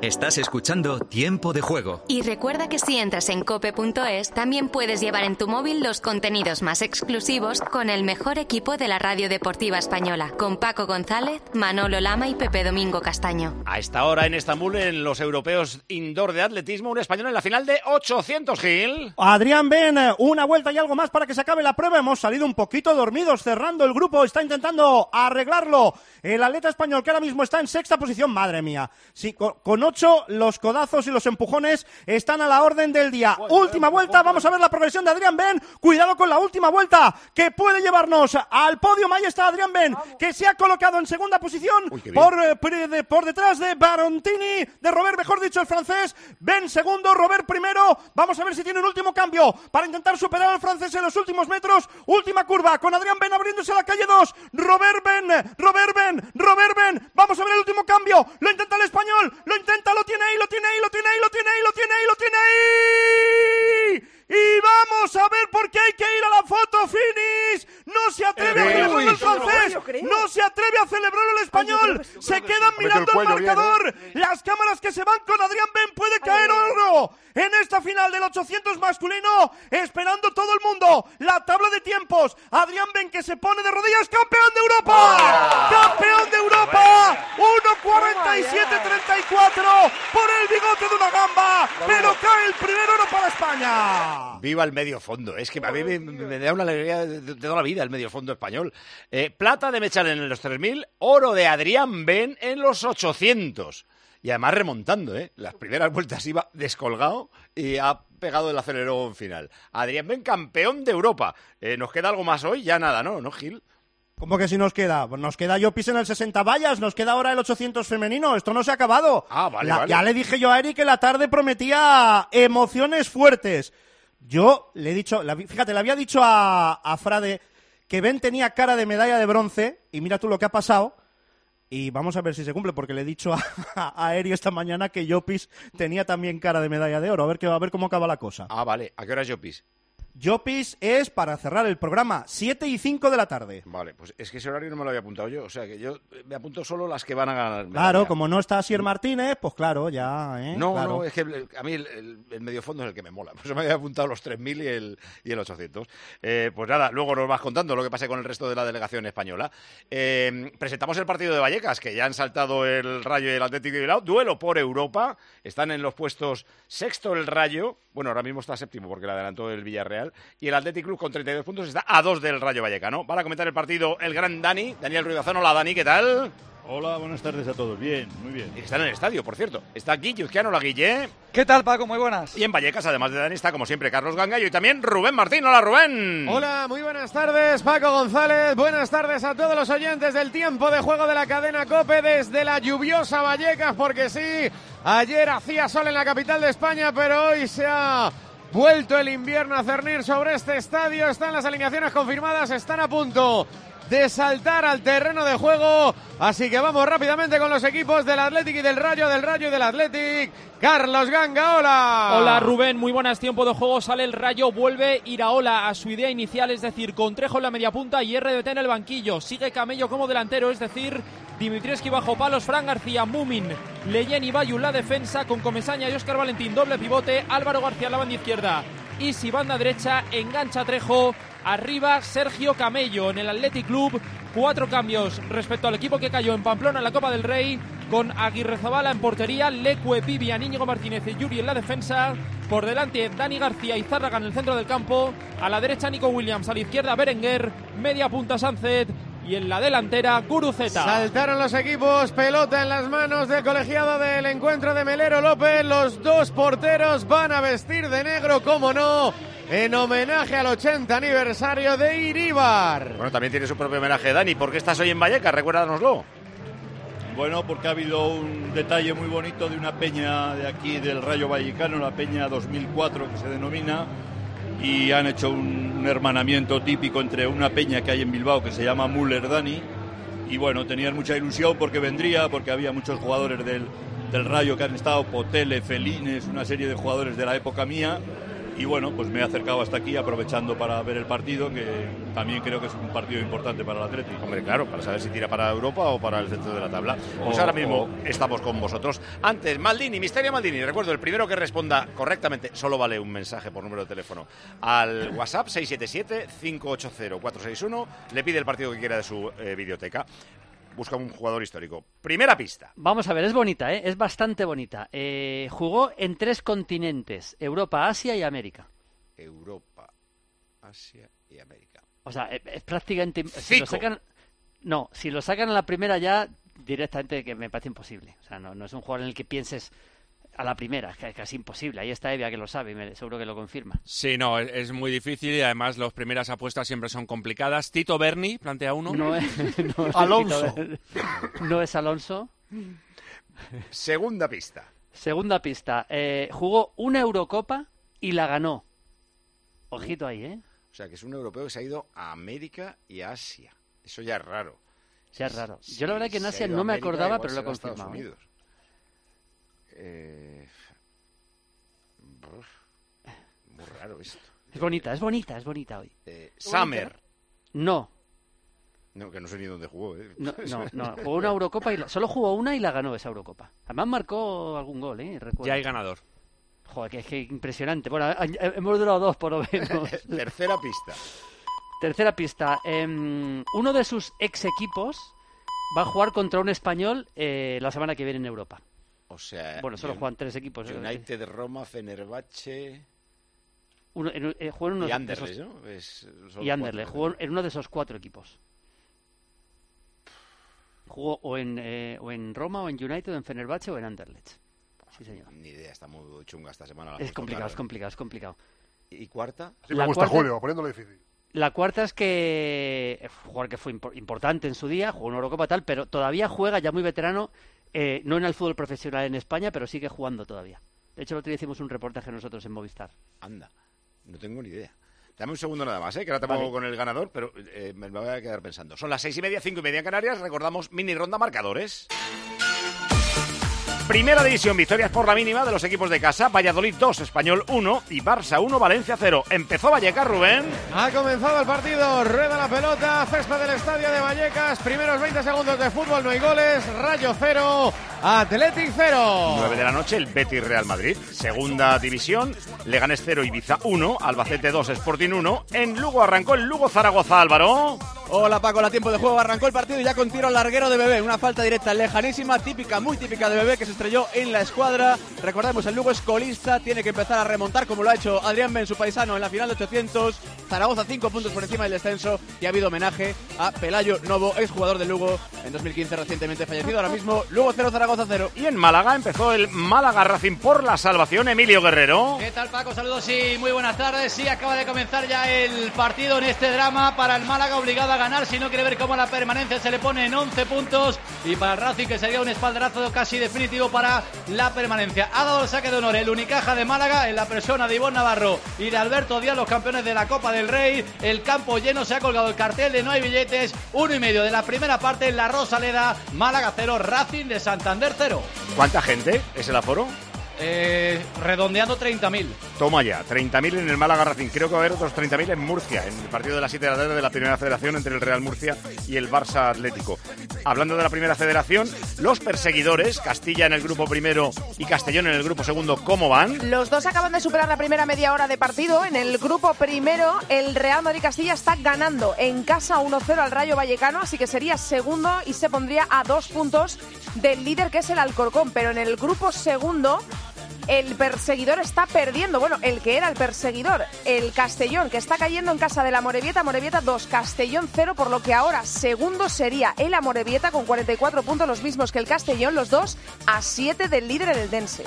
Estás escuchando Tiempo de Juego. Y recuerda que si entras en cope.es, también puedes llevar en tu móvil los contenidos más exclusivos con el mejor equipo de la radio deportiva española, con Paco González, Manolo Lama y Pepe Domingo Castaño. A esta hora en Estambul, en los europeos indoor de atletismo, un español en la final de 800, Gil. Adrián Ben, una vuelta y algo más para que se acabe la prueba. Hemos salido un poquito dormidos, cerrando el grupo, está intentando arreglarlo. El atleta español que ahora mismo está en sexta posición, madre mía. Sí, con, con los codazos y los empujones están a la orden del día. última vuelta, vamos a ver la progresión de Adrián Ben. Cuidado con la última vuelta, que puede llevarnos al podio. Ahí está Adrián Ben, que se ha colocado en segunda posición por, eh, de- por detrás de Barontini, de Robert, mejor dicho, el francés. Ben segundo, Robert primero. Vamos a ver si tiene un último cambio para intentar superar al francés en los últimos metros. Última curva con Adrián Ben abriéndose a la calle 2. Robert Ben, Robert Ben, Robert Ben. Vamos a ver el último cambio. Lo intenta el español, lo intenta, lo tiene ahí, lo tiene ahí, lo tiene ahí, lo tiene ahí, lo tiene ahí, lo tiene ahí. Y vamos a ver por qué hay que ir a la foto finish. No se atreve a celebrarlo el francés. No se atreve a celebrarlo el español. Se quedan mirando el el cuello bien, marcador. Las cámaras que se van con Adrián Ben puede caer oro en esta final del 800 masculino. Esperando todo el mundo. La tabla de tiempos. Adrián Ben que se pone de rodillas. ¡Campeón de Europa! ¡Campeón de Europa! 1.47.34 por el bigote de una gamba. Pero cae el primer oro para España. Viva el medio fondo. Es que a mí me, me da una alegría de, de toda la vida el medio fondo español. Eh, plata de Mechal en los 3000, oro de Adrián Ben en los 800. Y además remontando, ¿eh? Las primeras vueltas iba descolgado y ha pegado el acelerón final. Adrián Ben, campeón de Europa. Eh, ¿Nos queda algo más hoy? Ya nada, ¿no? ¿No, Gil? ¿Cómo que si nos queda? Pues Nos queda Yopis en el 60 vallas, nos queda ahora el 800 femenino. Esto no se ha acabado. Ah, vale, La- vale. Ya le dije yo a Eric que la tarde prometía emociones fuertes. Yo le he dicho, fíjate, le había dicho a, a Frade que Ben tenía cara de medalla de bronce y mira tú lo que ha pasado. Y vamos a ver si se cumple, porque le he dicho a, a Eri esta mañana que Yopis tenía también cara de medalla de oro. A ver, que, a ver cómo acaba la cosa. Ah, vale. ¿A qué hora es Jopis? Es, para cerrar el programa, 7 y 5 de la tarde. Vale, pues es que ese horario no me lo había apuntado yo. O sea, que yo eh, me apunto solo las que van a ganar. Claro, como no está Sier Martínez, pues claro, ya, ¿eh? No, Claro. no, es que a mí el, el- el medio fondo es el que me mola. Por eso me había apuntado los 3.000 y el, y el 800. Eh, pues nada, luego nos vas contando lo que pase con el resto de la delegación española. Eh, presentamos el partido de Vallecas, que ya han saltado el Rayo y el Atlético de Bilbao. Duelo por Europa. Están en los puestos sexto el Rayo. Bueno, ahora mismo está séptimo porque le adelantó el Villarreal. Y el Atlético Club con 32 puntos está a dos del Rayo Vallecano. Van a comentar el partido el gran Dani, Daniel Ruidazón. Hola, Dani, ¿qué tal? Hola, buenas tardes a todos. Bien, muy bien. Y Están en el estadio, por cierto. Está aquí Yuzquiano, la Guille. ¿Qué tal, Paco? Muy buenas. Y en Vallecas, además de Dani, está como siempre Carlos Gangallo y también Rubén Martín. Hola, Rubén. Hola, muy buenas tardes, Paco González. Buenas tardes a todos los oyentes del tiempo de juego de la cadena Cope desde la lluviosa Vallecas, porque sí, ayer hacía sol en la capital de España, pero hoy se ha vuelto el invierno a cernir sobre este estadio. Están las alineaciones confirmadas, están a punto de saltar al terreno de juego. Así que vamos rápidamente con los equipos del Athletic y del Rayo, del Rayo y del Athletic. Carlos Ganga, hola. Hola Rubén, muy buenas. Tiempo de juego. Sale el rayo, vuelve Iraola a su idea inicial, es decir, con Trejo en la media punta y RDT en el banquillo. Sigue Camello como delantero, es decir, Dimitrievski bajo palos, Fran García, Mumin, Leyen y Bayu la defensa, con Comesaña y Óscar Valentín doble pivote, Álvaro García la banda izquierda. Y si banda derecha, engancha Trejo. Arriba Sergio Camello en el Athletic Club. Cuatro cambios respecto al equipo que cayó en Pamplona en la Copa del Rey. Con Aguirre Zabala en portería, Lecue, Vivian, Íñigo Martínez y Yuri en la defensa. Por delante, Dani García y Zárraga en el centro del campo. A la derecha, Nico Williams. A la izquierda, Berenguer. Media punta, Sánchez. Y en la delantera, Guruceta. Saltaron los equipos, pelota en las manos del colegiado del encuentro de Melero López. Los dos porteros van a vestir de negro, como no, en homenaje al 80 aniversario de Iríbar. Bueno, también tiene su propio homenaje, Dani. ¿Por qué estás hoy en Vallecas? Recuérdanoslo. Bueno, porque ha habido un detalle muy bonito de una peña de aquí del Rayo Vallecano, la peña 2004 que se denomina, y han hecho un, hermanamiento típico entre una peña que hay en Bilbao que se llama Müller Dani, y bueno, tenían mucha ilusión porque vendría, porque había muchos jugadores del, del Rayo que han estado, Potele, Felines, una serie de jugadores de la época mía, y bueno, pues me he acercado hasta aquí aprovechando para ver el partido, que también creo que es un partido importante para el Atlético. Hombre, claro, para saber si tira para Europa o para el centro de la tabla. Pues O- ahora mismo o- estamos con vosotros. Antes, Maldini, Misterio Maldini. Recuerdo, el primero que responda correctamente, solo vale un mensaje por número de teléfono, al WhatsApp 677-580-461, le pide el partido que quiera de su eh, videoteca. Busca un jugador histórico. Primera pista. Vamos a ver, es bonita, ¿eh? es bastante bonita. Eh, jugó en tres continentes, Europa, Asia y América. Europa, Asia y América. O sea, es, es prácticamente... Si Zico. lo sacan, no, si lo sacan a la primera ya, directamente que me parece imposible. O sea, no, no es un jugador en el que pienses a la primera, es casi imposible. Ahí está Evia que lo sabe y me- seguro que lo confirma. Sí, no, es, es muy difícil y además las primeras apuestas siempre son complicadas. Tito Berni plantea uno. No es, no es Alonso. No es Alonso. Segunda pista. Segunda pista. eh, jugó una Eurocopa y la ganó. Ojito ahí, ¿eh? O sea, que es un europeo que se ha ido a América y a Asia. Eso ya es raro. Ya es raro. Yo la verdad que en Asia no me América, acordaba, pero lo he confirmado. ¿Eh? Muy raro esto. Es bonita, es bonita, es bonita hoy. Eh, Summer. No, No, que no sé ni dónde jugó. ¿eh? no, no, no. Jugó una Eurocopa y la- solo jugó una y la ganó esa Eurocopa. Además marcó algún gol, ¿eh? Recuerdo. Ya hay ganador. Joder, que es que impresionante. Bueno, hemos durado dos por lo menos. Tercera pista. Tercera pista. em, uno de sus ex equipos va a jugar contra un español eh, la semana que viene en Europa. O sea, Bueno, solo juegan tres equipos. ¿eh? United, Roma, Fenerbahce Uno- en- eh, jugó en uno y de Anderlecht, esos- ¿no? Es- Y Anderlecht. Jugó en uno de esos cuatro equipos. Jugó o en, eh, o en Roma, o en United, o en Fenerbahce, o en Anderlecht. Sí, señor. Ni idea, está muy chunga esta semana. la Es complicado, es ¿eh? complicado, es complicado. ¿Y cuarta? Sí, La me gusta cuarta- Julio, poniéndolo difícil. La cuarta es que eh, jugador que fue impor- importante en su día, jugó en Eurocopa tal, pero todavía juega ya muy veterano, eh, no en el fútbol profesional en España, pero sigue jugando todavía. De hecho, el otro día hicimos un reportaje nosotros en Movistar. Anda, no tengo ni idea. Dame un segundo nada más, ¿eh? que ahora te Vale. con el ganador, pero eh, me me voy a quedar pensando. Son las seis y media, cinco y media en Canarias. Recordamos mini ronda marcadores. Primera división, victorias por la mínima de los equipos de casa. Valladolid 2, Español 1 y Barça 1, Valencia 0. Empezó Vallecas, Rubén. Ha comenzado el partido, rueda la pelota, césped del estadio de Vallecas, primeros 20 segundos de fútbol, no hay goles, Rayo 0, Athletic 0. 9 de la noche, el Betis Real Madrid. Segunda división, Leganés 0, Ibiza 1, Albacete 2, Sporting 1. En Lugo arrancó el Lugo Zaragoza, Álvaro. Hola Paco, la tiempo de juego arrancó el partido y ya con tiro larguero de Bebé, una falta directa lejanísima, típica, muy típica de Bebé que se estrelló en la escuadra. Recordemos, el Lugo es colista, tiene que empezar a remontar como lo ha hecho Adrián Ben, su paisano, en la final de 800. Zaragoza 5 puntos por encima del descenso y ha habido homenaje a Pelayo Novo, exjugador del Lugo en 2015 recientemente fallecido. Ahora mismo Lugo 0, Zaragoza 0. Y en Málaga empezó el Málaga Racing por la salvación, Emilio Guerrero. ¿Qué tal Paco? Saludos y muy buenas tardes. Sí, acaba de comenzar ya el partido en este drama para el Málaga obligado a ganar si no quiere ver cómo la permanencia se le pone en 11 puntos y para el Racing que sería un espaldarazo casi definitivo para la permanencia. Ha dado el saque de honor el Unicaja de Málaga en la persona de Ivonne Navarro y de Alberto Díaz, los campeones de la Copa del Rey. El campo lleno se ha colgado el cartel de no hay billetes. Uno y medio de la primera parte en la Rosaleda. Málaga 0, Racing de Santander 0. ¿Cuánta gente es el aforo? Eh, redondeando 30.000. Toma ya, 30.000 en el Málaga Racing. Creo que va a haber otros 30.000 en Murcia, en el partido de las 7 de la tarde de la Primera Federación entre el Real Murcia y el Barça Atlético. Hablando de la Primera Federación, los perseguidores, Castilla en el grupo primero y Castellón en el grupo segundo, ¿cómo van? Los dos acaban de superar la primera media hora de partido. En el grupo primero, el Real Madrid Castilla está ganando en casa 1-0 al Rayo Vallecano, así que sería segundo y se pondría a dos puntos del líder que es el Alcorcón. Pero en el grupo segundo, el perseguidor está perdiendo. Bueno, el que era el perseguidor, el Castellón, que está cayendo en casa de la Morevieta. Morevieta 2, Castellón 0, por lo que ahora segundo sería el Amorebieta con 44 puntos, los mismos que el Castellón, los dos a 7 del líder el Dense.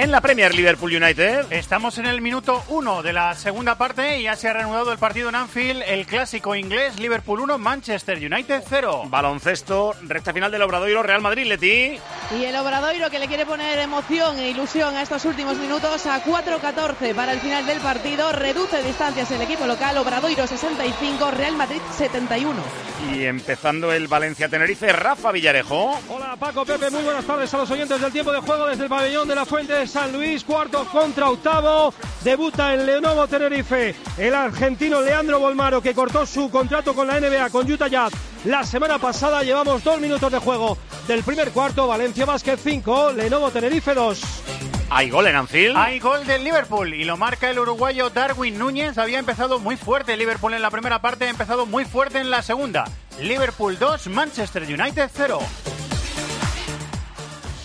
En la Premier Liverpool United. Estamos en el minuto 1 de la segunda parte y ya se ha reanudado el partido en Anfield, el clásico inglés Liverpool 1, Manchester United 0. Baloncesto, recta final del Obradoiro, Real Madrid, Leti. Y el Obradoiro que le quiere poner emoción e ilusión a estos últimos minutos a 4-14 para el final del partido. Reduce distancias el equipo local. Obradoiro 65, Real Madrid 71. Y empezando el Valencia-Tenerife, Rafa Villarejo. Hola Paco Pepe, muy buenas tardes a los oyentes del tiempo de juego desde el pabellón de la Fuente de San Luis, cuarto contra octavo. Debuta en Lenovo Tenerife el argentino Leandro Bolmaro que cortó su contrato con la NBA con Utah Jazz la semana pasada. Llevamos dos minutos de juego del primer cuarto. Valencia Basket 5, Lenovo Tenerife 2. ¿Hay gol en Anfield? Hay gol del Liverpool y lo marca el uruguayo Darwin Núñez. Había empezado muy fuerte el Liverpool en la primera parte, ha empezado muy fuerte en la segunda. Liverpool 2, Manchester United 0.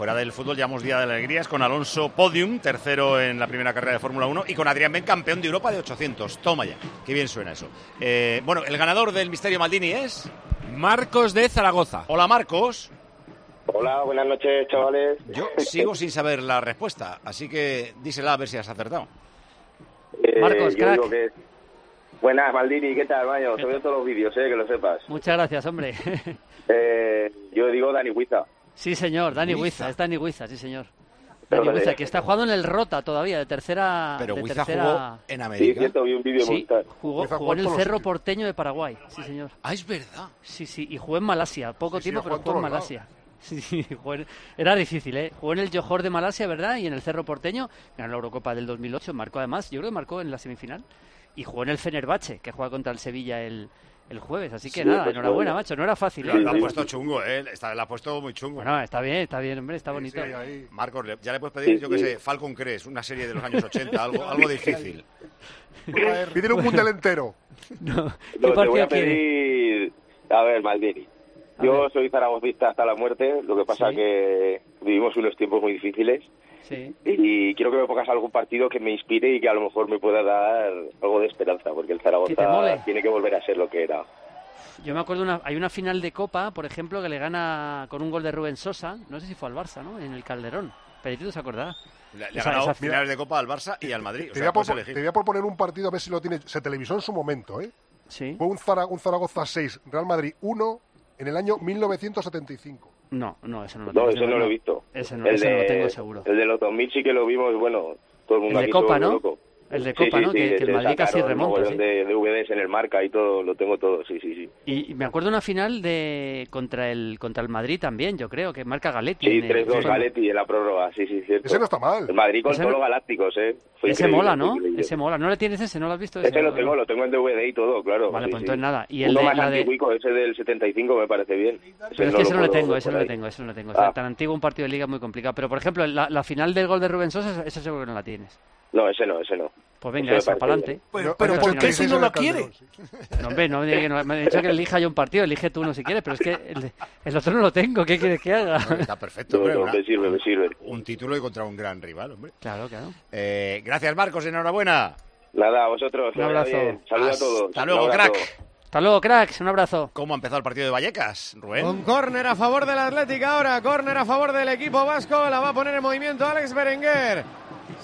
Fuera del fútbol llevamos Día de Alegrías con Alonso Podium, tercero en la primera carrera de Fórmula 1, y con Adrián Ben, campeón de Europa de 800. Toma ya, qué bien suena eso. Eh, bueno, el ganador del Misterio Maldini es... Marcos de Zaragoza. Hola Marcos. Hola, buenas noches, chavales. Yo sigo sin saber la respuesta, así que dísela a ver si has acertado. Eh, Marcos, yo crack. digo que- Buenas, Maldini, ¿qué tal, Mayo? Veo todos los vídeos, eh, que lo sepas. Muchas gracias, hombre. Eh, yo digo Dani Huiza. Sí, señor, Dani Huiza. Es Dani Huiza, sí, señor. Pero Dani Huiza, que está jugando en el Rota todavía, de tercera. Pero de Huiza tercera- jugó en Sí, América. cierto, vi un vídeo Sí, jugó, en el Cerro los Porteño de Paraguay, sí, señor. Ah, es verdad. Sí, sí, y jugó en Malasia, poco Sí, sí, tiempo, jugó pero jugó en Malasia. Sí, sí, en- era difícil, ¿eh? Jugó en el Johor de Malasia, ¿verdad? Y en el Cerro Porteño, ganó la Eurocopa del 2008, marcó además, yo creo que marcó en la semifinal. Y jugó en el Fenerbahce, que juega contra el Sevilla el, el jueves. Así que Sí, nada, pues, enhorabuena, bueno. macho, no era fácil, Lo, ¿eh? lo ha puesto chungo, ¿eh? Está, lo ha puesto muy chungo. Bueno, está bien, está bien, hombre, está bonito. Marcos, le- ya le puedes pedir, Sí, yo que sí. sé, Falcon Crest, una serie de los años 80, algo, algo difícil. Pídele un mundial entero. No, te voy a pedir... A ver, Maldini. Yo soy zaragozista hasta la muerte, lo que pasa Sí. que vivimos unos tiempos muy difíciles Sí. y quiero que me pongas algún partido que me inspire y que a lo mejor me pueda dar algo de esperanza, porque el. Zaragoza tiene que volver a ser lo que era. Yo me acuerdo, una, hay una final de Copa, por ejemplo, que le gana con un gol de Rubén Sosa, no sé si fue al Barça, ¿no? En el Calderón. Pedrito se acordará. Le, le ha ganado finales de Copa al Barça y al Madrid. O Te sea, voy, por- elegir. te voy a proponer un partido a ver si lo tiene. Se televisó en su momento, ¿eh? Sí. Fue un, Zara- un Zaragoza 6, Real Madrid 1 en el año 1975. No, no, ese no lo No, tengo. ese no lo he visto. Ese no, el ese de, no lo tengo seguro. El de los 2000 sí que lo vimos, bueno, todo el mundo El de aquí Copa, ¿no? loco. El de Sí, Copa, sí, ¿no? sí, Que- que el Madrid casi remonta, sí. de DVDs en el marca y todo, lo tengo todo, sí, sí, sí. Y y me acuerdo una final de contra el contra el Madrid también, yo creo, que marca Galetti. Sí, en el- 3-2 sí. Galetti en la prórroga, sí, sí, cierto. Ese no está mal. El Madrid con Ese todos no- los galácticos, ¿eh? Fue Ese mola, ¿no? increíble. Ese mola. ¿No le tienes ese? ¿No lo has visto? Ese lo tengo, lo tengo en DVD y todo, claro. Vale, sí, pues sí. entonces nada. Y el Uno de- más la de- antiguico, ese del 75 me parece bien. Pero es que ese no lo tengo, ese no le ahí. tengo, ese no le tengo. O sea, tan antiguo un partido de liga es muy complicado. Pero, por ejemplo, la, la final del gol de Rubén Sosa, esa seguro que no la tienes. No, ese no, ese no. Pues venga, esa, para adelante. Pero- pero ¿por qué si no la quiere? No, hombre, no, me no, ha dicho que elija yo un partido, elige tú uno si quieres, pero es que el, el otro no lo tengo, ¿qué quieres que haga? Está perfecto, No, hombre. no, una- me sirve, me sirve. Un título y contra un gran rival, hombre. Claro, claro. Eh, gracias, Marcos, enhorabuena. Nada, a vosotros. Un abrazo. Saludos a todos. Hasta luego, crack. Hasta luego, cracks, un abrazo. ¿Cómo ha empezado el partido de Vallecas, Rubén? Un córner a favor del Atlético ahora, córner a favor del equipo vasco, la va a poner en movimiento Alex Berenguer.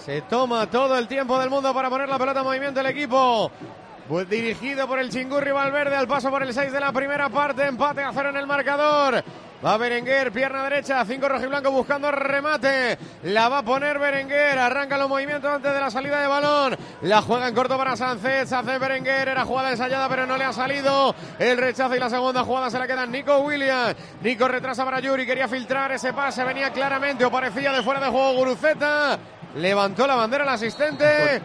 Se toma todo el tiempo del mundo para poner la pelota en movimiento el equipo. Dirigido por el Chingurri Valverde al paso por el 6 de la primera parte, empate a cero en el marcador. Va Berenguer, pierna derecha, 5 rojiblanco buscando remate. La va a poner Berenguer, arranca los movimientos antes de la salida de balón. La juega en corto para Sánchez, hace Berenguer, era jugada ensayada pero no le ha salido. El rechazo y la segunda jugada se la queda Nico Williams. Nico retrasa para Yuri, quería filtrar ese pase, venía claramente o parecía de fuera de juego Guruceta. Levantó la bandera el asistente.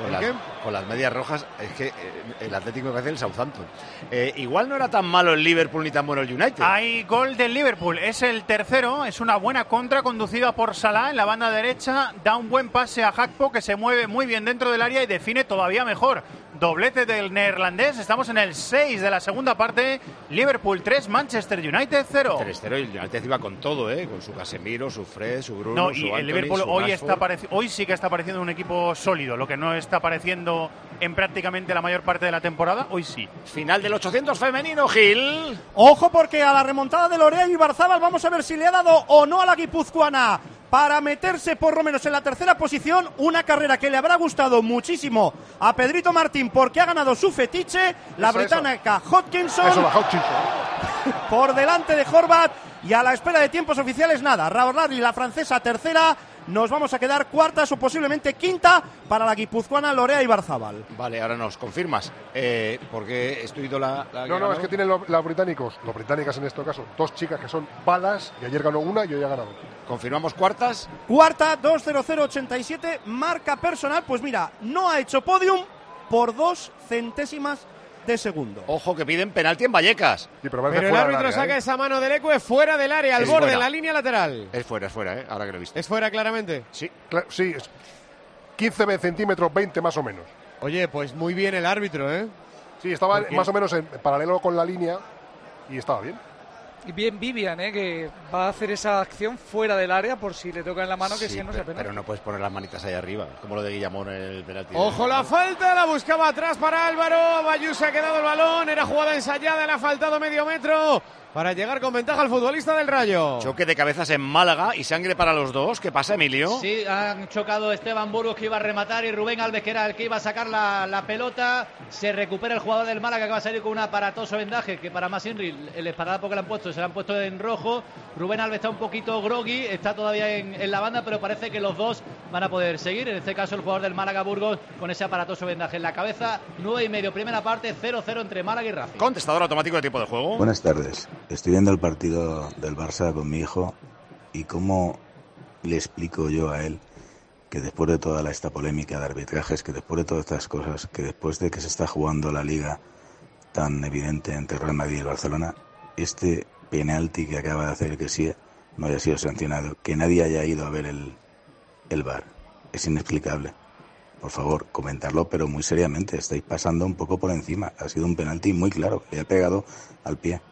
Con las, con las medias rojas, es que eh, el Atlético me parece el Southampton. Eh, igual no era tan malo el Liverpool ni tan bueno el United. Hay gol del Liverpool, es el tercero, es una buena contra conducida por Salah en la banda derecha, da un buen pase a Hakpo que se mueve muy bien dentro del área y define todavía mejor. Doblete del neerlandés. Estamos en el 6 de la segunda parte. Liverpool 3, Manchester United 0. 3-0 y el United iba con todo, ¿eh? Con su Casemiro, su Fred, su Bruno, No, su y el Anthony, Liverpool su hoy, está pareci- hoy sí que está pareciendo un equipo sólido, lo que no está apareciendo en prácticamente la mayor parte de la temporada, hoy sí. Final del 800 femenino, Gil. Ojo porque a la remontada de Lorea y Barzábal vamos a ver si le ha dado o no a la guipuzcoana para meterse por lo menos en la tercera posición, una carrera que le habrá gustado muchísimo a Pedrito Martín porque ha ganado su fetiche, la Eso, eso. británica Hodkinson Eso, la Hutchinson. por delante de Horvat y a la espera de tiempos oficiales nada, Raborlar y la francesa tercera, nos vamos a quedar cuartas o posiblemente quinta para la guipuzcoana Lorea y Barzábal. Vale, ahora nos confirmas. Eh, porque es tu ídola la No, no, ganó? es que tienen lo- los británicos, los británicas en este caso, dos chicas que son balas y ayer ganó una y hoy ha ganado. ¿Confirmamos cuartas? Cuarta, 2.0087, marca personal. Pues mira, no ha hecho podium por dos centésimas de segundo. Ojo que piden penalti en Vallecas. Pero el árbitro saca esa mano del Ecue fuera del área, al Es borde, la línea lateral. Es fuera, es fuera, ¿eh? Ahora que lo he visto. Es fuera claramente. Sí. Cla- sí, es 15 centímetros, 20 más o menos. Oye, pues muy bien el árbitro, ¿eh? Sí, estaba más o menos en paralelo con la línea y estaba bien. Bien Vivian, ¿eh? que va a hacer esa acción fuera del área por si le toca en la mano, que Sí, si no se pero, penal. pero no puedes poner las manitas ahí arriba, como lo de Guillamón en el penalti. Ojo la falta, la buscaba atrás para Álvaro. Bayú se ha quedado el balón, era jugada ensayada, le ha faltado medio metro para llegar con ventaja al futbolista del Rayo. Choque de cabezas en Málaga y sangre para los dos. ¿Qué pasa, Emilio? Sí, han chocado Esteban Burgos que iba a rematar y Rubén Alves que era el que iba a sacar la, la pelota. Se recupera el jugador del Málaga que va a salir con un aparatoso vendaje que para más Inri el esparadapo que le han puesto se le han puesto en rojo. Rubén Alves está un poquito groggy, está todavía en, en la banda, pero parece que los dos van a poder seguir. En este caso el jugador del Málaga Burgos con ese aparatoso vendaje en la cabeza. 9 y medio, primera parte, 0-0 entre Málaga y Racing. Contestador automático de tiempo de juego. Buenas tardes. Estoy viendo el partido del Barça con mi hijo y cómo le explico yo a él que después de toda esta polémica de arbitrajes, que después de todas estas cosas, que después de que se está jugando la liga tan evidente entre el Real Madrid y el Barcelona, este penalti que acaba de hacer que sí no haya sido sancionado, que nadie haya ido a ver el, el VAR, es inexplicable. Por favor, comentarlo, pero muy seriamente. Estáis pasando un poco por encima. Ha sido un penalti muy claro. Le ha pegado al pie.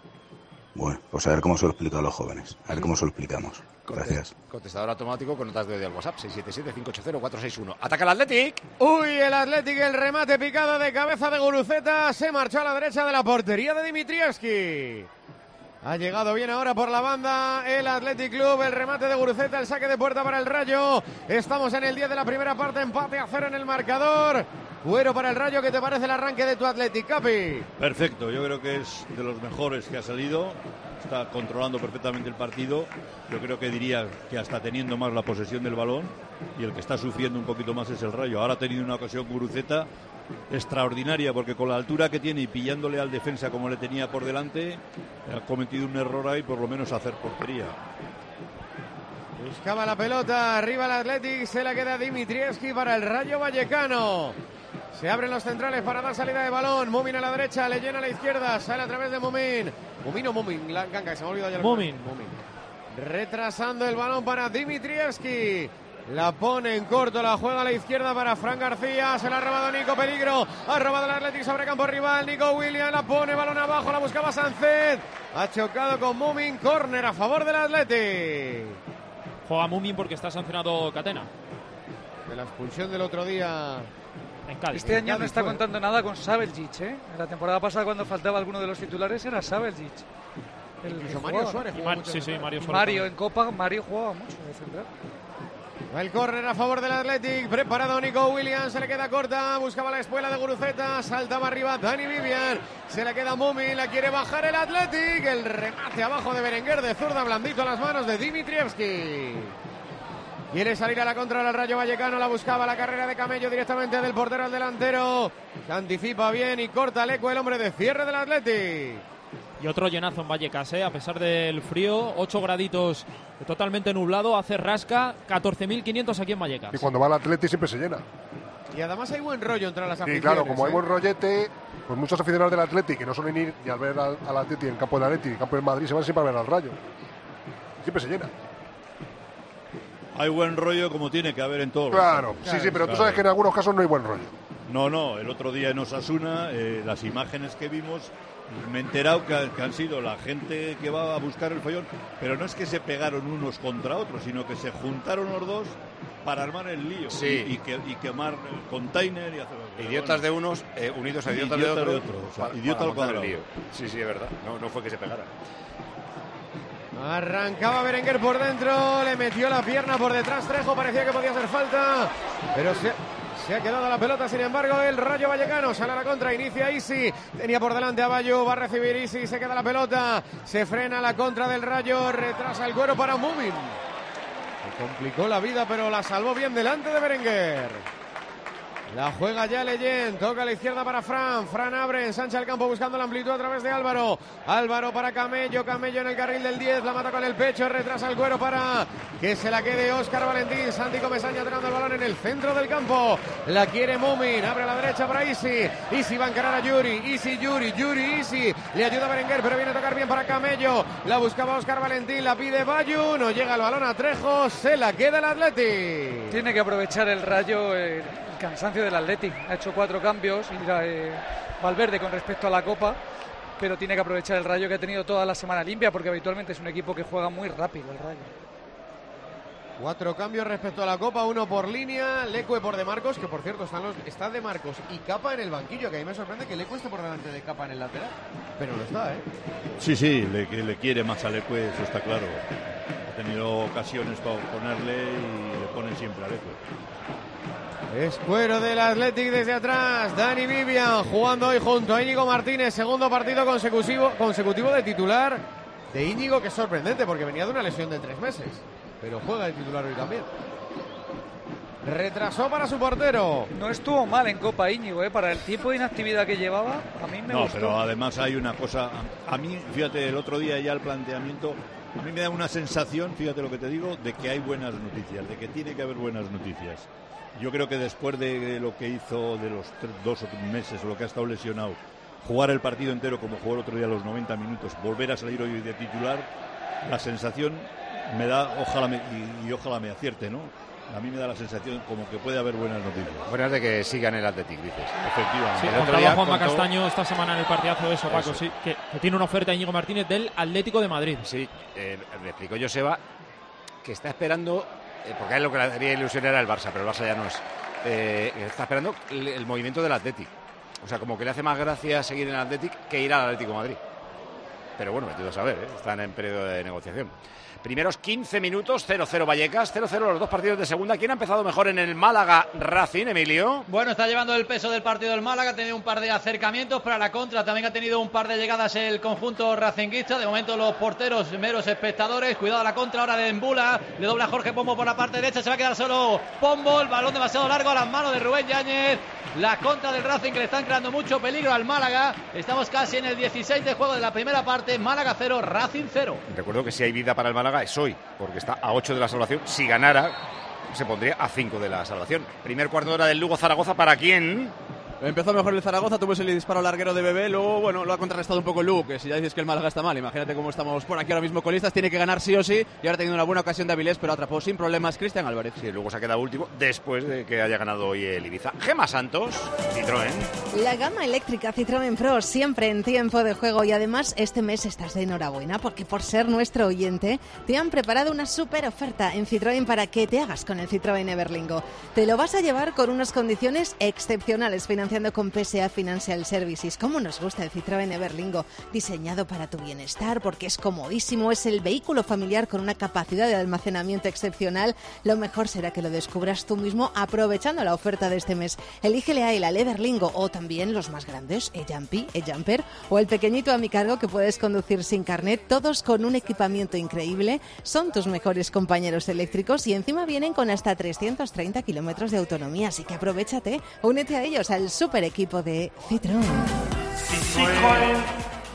Bueno, pues a ver cómo se lo explico a los jóvenes. A ver cómo se lo explicamos. Gracias. Contestador automático con notas de audio al WhatsApp 677-580-461. Ataca el Athletic. Uy, el Atlético, el remate picado de cabeza de Guruceta. Se marchó a la derecha de la portería de Dimitrievski. Ha llegado bien ahora por la banda el Athletic Club, el remate de Guruceta, el saque de puerta para el Rayo. Estamos en el 10 de la primera parte, empate a cero en el marcador. Cuero para el Rayo, ¿qué te parece el arranque de tu Athletic, Capi? Perfecto, yo creo que es de los mejores que ha salido. Está controlando perfectamente el partido. Yo creo que diría que hasta teniendo más la posesión del balón. Y el que está sufriendo un poquito más es el Rayo. Ahora ha tenido una ocasión Guruceta extraordinaria porque con la altura que tiene y pillándole al defensa como le tenía por delante, ha cometido un error ahí por lo menos hacer portería. Buscaba la pelota, arriba el Athletic, se la queda Dimitrievski para el Rayo Vallecano. Se abren los centrales para dar salida de balón. Mumin a la derecha, le llena a la izquierda, sale a través de Mumin. Mumin o Mumin, la ganga, se me ha olvidado ya. Mumin. nombre. Retrasando el balón para Dimitrievski. La pone en corto, la juega a la izquierda para Fran García. Se la ha robado Nico Peligro. Ha robado el Athletic sobre campo rival. Nico Williams la pone, balón abajo, la buscaba Sancet. Ha chocado con Mumin. Córner a favor del Athletic. Juega Mumin porque está sancionado Catena. De la expulsión del otro día. En Cádiz. Este año no está contando nada con Sabeljic, ¿eh? En la temporada pasada cuando faltaba alguno de los titulares era Sabeljic. El Incluso Mario jugaba. Suárez Mar- mucho sí, sí. Mario Suárez Mario en Copa, Mario jugaba mucho de central. El córner a favor del Athletic, preparado Nico Williams, se le queda corta, buscaba la espuela de Guruceta, saltaba arriba Dani Vivian, se le queda Mumi, la quiere bajar el Athletic, el remate abajo de Berenguer de zurda, blandito a las manos de Dimitrievski. Quiere salir a la contra del Rayo Vallecano, la buscaba la carrera de Camello directamente del portero al delantero, se anticipa bien y corta el eco el hombre de cierre del Athletic. Y otro llenazo en Vallecas, ¿eh? a pesar del frío, 8 graditos totalmente nublado, hace rasca, 14.500 aquí en Vallecas. Y cuando va al Atleti siempre se llena. Y además hay buen rollo entre las Y aficiones. claro, como hay ¿eh? buen rollete, pues muchos aficionados del Atleti que no suelen ir ni al ver al, al Atleti en campo del Atleti, en campo del Madrid, se van siempre a ver al Rayo. Siempre se llena. Hay buen rollo como tiene que haber en todos. los Claro, sí, sí, pero tú sabes que en algunos casos no hay buen rollo. No, no, el otro día en Osasuna, eh, las imágenes que vimos, me he enterado que, que han sido la gente que va a buscar el follón, pero no es que se pegaron unos contra otros, sino que se juntaron los dos para armar el lío Sí. y, y que- y quemar el container y hacer... pero Idiotas bueno. de unos, eh, unidos a idiotas, Idiota de otros. otro, o sea, idiota para al montar el cuadrado. lío. Sí, sí, es verdad. No, no fue que se pegara. Arrancaba Berenguer por dentro, le metió la pierna por detrás Trejo, parecía que podía hacer falta, pero se, ha quedado la pelota, sin embargo, el Rayo Vallecano sale a la contra, inicia Isi, tenía por delante a Bayo, va a recibir Isi, se queda la pelota, se frena la contra del Rayo, retrasa el cuero para Mumin. Complicó la vida, pero la salvó bien delante de Berenguer. La juega ya Leyen, toca a la izquierda para Fran, Fran abre, ensancha el campo buscando la amplitud a través de Álvaro, Álvaro para Camello, Camello en el carril del 10, la mata con el pecho, retrasa el cuero para que se la quede Óscar Valentín, Santi Comesaña tirando el balón en el centro del campo, la quiere Mumin, abre a la derecha para Isi, Isi va a encarar a Yuri, Isi, Yuri, Yuri, Isi, le ayuda a Berenguer, pero viene a tocar bien para Camello, la buscaba Óscar Valentín, la pide Bayu, no llega el balón a Trejo, se la queda el Atleti. Tiene que aprovechar el rayo eh, cansancio del Athletic. Ha hecho cuatro cambios y eh, Valverde con respecto a la Copa, pero tiene que aprovechar el rayo que ha tenido toda la semana limpia porque habitualmente es un equipo que juega muy rápido el rayo. Cuatro cambios respecto a la Copa, uno por línea, Lecue por De Marcos, que por cierto están los, está De Marcos y Capa en el banquillo, que a mí me sorprende que Lecue esté por delante de Capa en el lateral. Pero lo está, ¿eh? Sí, sí, le, quiere más a Lecue, eso está claro. Ha tenido ocasiones para ponerle y le pone siempre a Lecue. Es cuero del Athletic desde atrás. Dani Vivian jugando hoy junto a Íñigo Martínez. Segundo partido consecutivo, consecutivo de titular de Íñigo, que es sorprendente porque venía de una lesión de tres meses. Pero juega de titular hoy también. Retrasó para su portero. No estuvo mal en Copa Íñigo, ¿eh? para el tiempo de inactividad que llevaba, a mí me No, gustó. pero además hay una cosa. A, a mí, fíjate, el otro día ya el planteamiento. A mí me da una sensación, fíjate lo que te digo, de que hay buenas noticias, de que tiene que haber buenas noticias. Yo creo que después de lo que hizo de los tres- dos o tres meses, o lo que ha estado lesionado, jugar el partido entero como jugó el otro día a los 90 minutos, volver a salir hoy de titular, la sensación me da, ojalá me, y, y ojalá me acierte, ¿no? A mí me da la sensación como que puede haber buenas noticias. Buenas de que sigan el Athletic, dices. Efectivamente. Sí, El otro contaba día Juanma contó- Castaño esta semana en el partidazo de eso, Paco, Eso. sí, que, que tiene una oferta de Íñigo Martínez del Atlético de Madrid. Sí, eh, explicó Joseba que está esperando, porque a él lo que le haría ilusión era el Barça, pero el Barça ya no es. Eh, está esperando el, movimiento del Athletic. O sea, como que le hace más gracia seguir en el Athletic que ir al Atlético Madrid. Pero bueno, tú a saber, ¿eh? están en periodo de negociación. Primeros 15 minutos, 0-0 Vallecas, 0-0 los dos partidos de segunda. ¿Quién ha empezado mejor en el Málaga Racing, Emilio? Bueno, está llevando el peso del partido el Málaga, ha tenido un par de acercamientos para la contra, también ha tenido un par de llegadas el conjunto racinguista, de momento los porteros meros espectadores, cuidado a la contra ahora de Embula, le dobla a Jorge Pombo por la parte derecha, se va a quedar solo Pombo, el balón demasiado largo a las manos de Rubén Yáñez, la contra del Racing que le están creando mucho peligro al Málaga, estamos casi en el 16 de juego de la primera parte, Málaga 0, Racing 0. Recuerdo que si hay vida para el Málaga es hoy, porque está a 8 de la salvación. Si ganara, se pondría a 5 de la salvación. Primer cuarto de hora del Lugo Zaragoza, ¿para quién? Empezó mejor el Zaragoza, tuvo ese disparo larguero de Bebé, luego, bueno, lo ha contrarrestado un poco Lugo, que si ya dices que el Málaga está mal, imagínate cómo estamos por aquí ahora mismo colistas, tiene que ganar sí o sí, y ahora ha tenido una buena ocasión de Avilés, pero atrapó sin problemas Cristian Álvarez. Sí, luego se ha quedado último, después de que haya ganado hoy el Ibiza. Gema Santos, Citroën. La gama eléctrica Citroën Pro siempre en tiempo de juego y además este mes estás de enhorabuena porque por ser nuestro oyente te han preparado una super oferta en Citroën para que te hagas con el Citroën Everlingo. Te lo vas a llevar con unas condiciones excepcionales con PSA Financial Services. ¿Cómo nos gusta el Citroën Everlingo? Diseñado para tu bienestar porque es comodísimo, es el vehículo familiar con una capacidad de almacenamiento excepcional. Lo mejor será que lo descubras tú mismo aprovechando la oferta de este mes. Elígele a él al Everlingo o también los más grandes, E-Jumpy, E-Jumper o el pequeñito a mi cargo que puedes conducir sin carnet, todos con un equipamiento increíble. Son tus mejores compañeros eléctricos y encima vienen con hasta 330 kilómetros de autonomía, así que aprovechate, únete a ellos al super equipo de Citroën.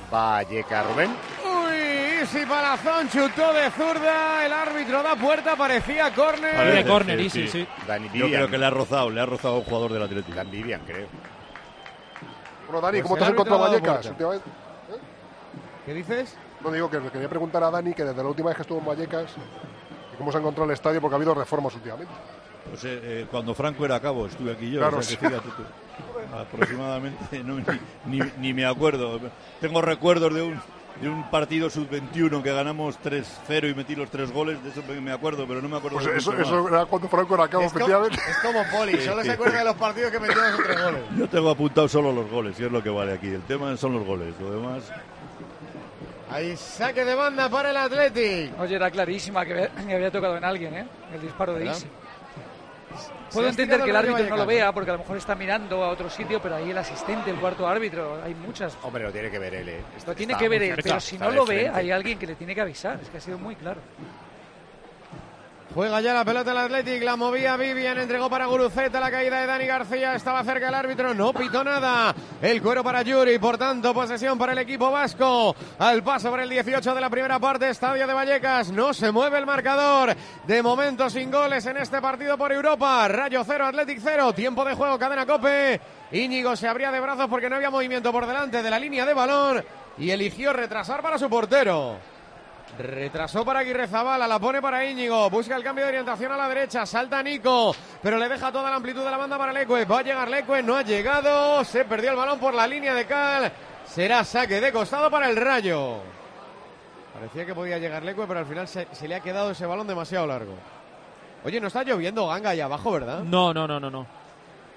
Valleca, Rubén. Uy, Isi Palazón chutó de zurda, el árbitro da puerta, parecía córner. Parece, córner, Isi, sí. Dani Yo creo que le ha rozado, le ha rozado a un jugador del Atlético. Dan Vivian, creo. Bueno, Dani, Pues ¿cómo te has encontrado Vallecas? ¿Qué dices? No digo que le quería preguntar a Dani que desde la última vez que estuvo en Vallecas, y cómo se ha encontrado el estadio, porque ha habido reformas últimamente. Pues, eh, eh, cuando Franco era cabo, estuve aquí yo. Claro, o sea que sí. fíjate tú. Aproximadamente, no, ni, ni- ni me acuerdo. Tengo recuerdos de un, de un partido sub-21 que ganamos 3-0 y metí los tres goles, de eso me acuerdo, pero no me acuerdo Pues de eso, eso era cuando Franco era cabo, Es, co- efectivamente. es como Poli, solo se acuerda de los partidos que metió dos o tres goles. Yo tengo apuntado solo los goles, y es lo que vale aquí. El tema son los goles, lo demás... Ahí saque de banda para el Athletic. Oye, era clarísima que había, que había tocado en alguien, ¿eh? El disparo de. Isi. Puedo entender que el árbitro no lo vea, porque a lo mejor está mirando a otro sitio, pero ahí el asistente, el cuarto árbitro, hay muchas. Hombre, lo tiene que ver él. eh. Lo tiene que ver él, pero si no lo ve, hay alguien que le tiene que avisar. Es que ha sido muy claro. Juega ya la pelota el Athletic, la movía Vivian, entregó para Guruceta, la caída de Dani García, estaba cerca el árbitro, no pitó nada. El cuero para Yuri, por tanto, posesión para el equipo vasco. Al paso por el 18 de la primera parte, Estadio de Vallecas, no se mueve el marcador. De momento sin goles en este partido por Europa. Rayo 0, Athletic 0, tiempo de juego, cadena cope. Íñigo se abría de brazos porque no había movimiento por delante de la línea de balón y eligió retrasar para su portero. Retrasó para Aguirre Zabala, la pone para Íñigo, busca el cambio de orientación a la derecha, salta Nico, pero le deja toda la amplitud de la banda para Leque. Va a llegar Leque, no ha llegado, se perdió el balón por la línea de Cal. Será saque de costado para el Rayo. Parecía que podía llegar Leque, pero al final se, se le ha quedado ese balón demasiado largo. Oye, no está lloviendo ganga ahí abajo, ¿verdad? No, no, no, no, no.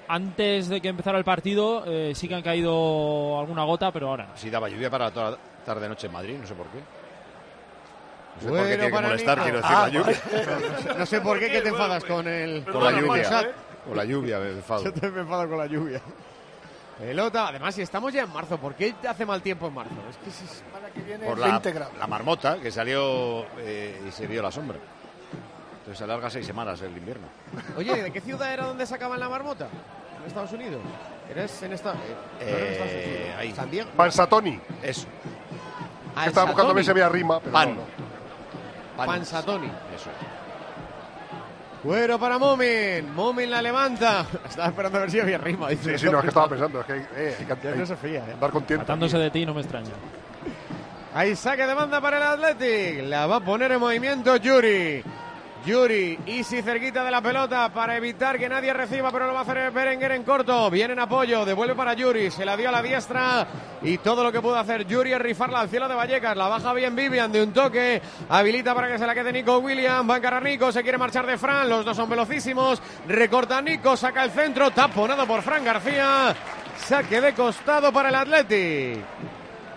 Antes de que empezara el partido eh, sí que han caído alguna gota, pero ahora no. Sí, daba lluvia para toda la tarde-noche en Madrid, no sé por qué. No sé por qué Bueno, tiene que molestar, quiero decir, Ah, la lluvia. no sé- no por qué que te enfadas con el Con la con lluvia. Sat. Con la lluvia me enfado. Yo también me enfado con la lluvia. Pelota, además si estamos ya en marzo, ¿por qué hace mal tiempo en marzo? Es que si para que viene Por la, la marmota que salió eh, y se vio la sombra. Entonces se alarga seis semanas el invierno. Oye, ¿de qué ciudad era donde sacaban la marmota? ¿En Estados Unidos? ¿Eres en esta... eh, no era en Estados Eh, Unidos. ahí. ¿San Diego? Pansatoni. Eso. Ah, Estaba buscando Satoni. ver si había rima, pero Pan. no, no. Pansatoni. Eso. Cuero para Momin. Momin la levanta. Estaba esperando a ver si había rima. Dice, Sí, sí, no, es que estaba pensando. Es que eh, hay que no se fía, ¿eh? andar con tiempo. Tratándose de ti no me extraña. Ahí saque de banda para el Athletic. La va a poner en movimiento Yuri. Yuri, Easy cerquita de la pelota para evitar que nadie reciba, pero lo va a hacer Berenguer en corto. Viene en apoyo, devuelve para Yuri, se la dio a la diestra y todo lo que pudo hacer Yuri es rifarla al cielo de Vallecas. La baja bien Vivian de un toque, habilita para que se la quede Nico William. Va a encarar Nico, se quiere marchar de Fran, los dos son velocísimos. Recorta Nico, saca el centro, taponado por Fran García. Saque de costado para el Athletic.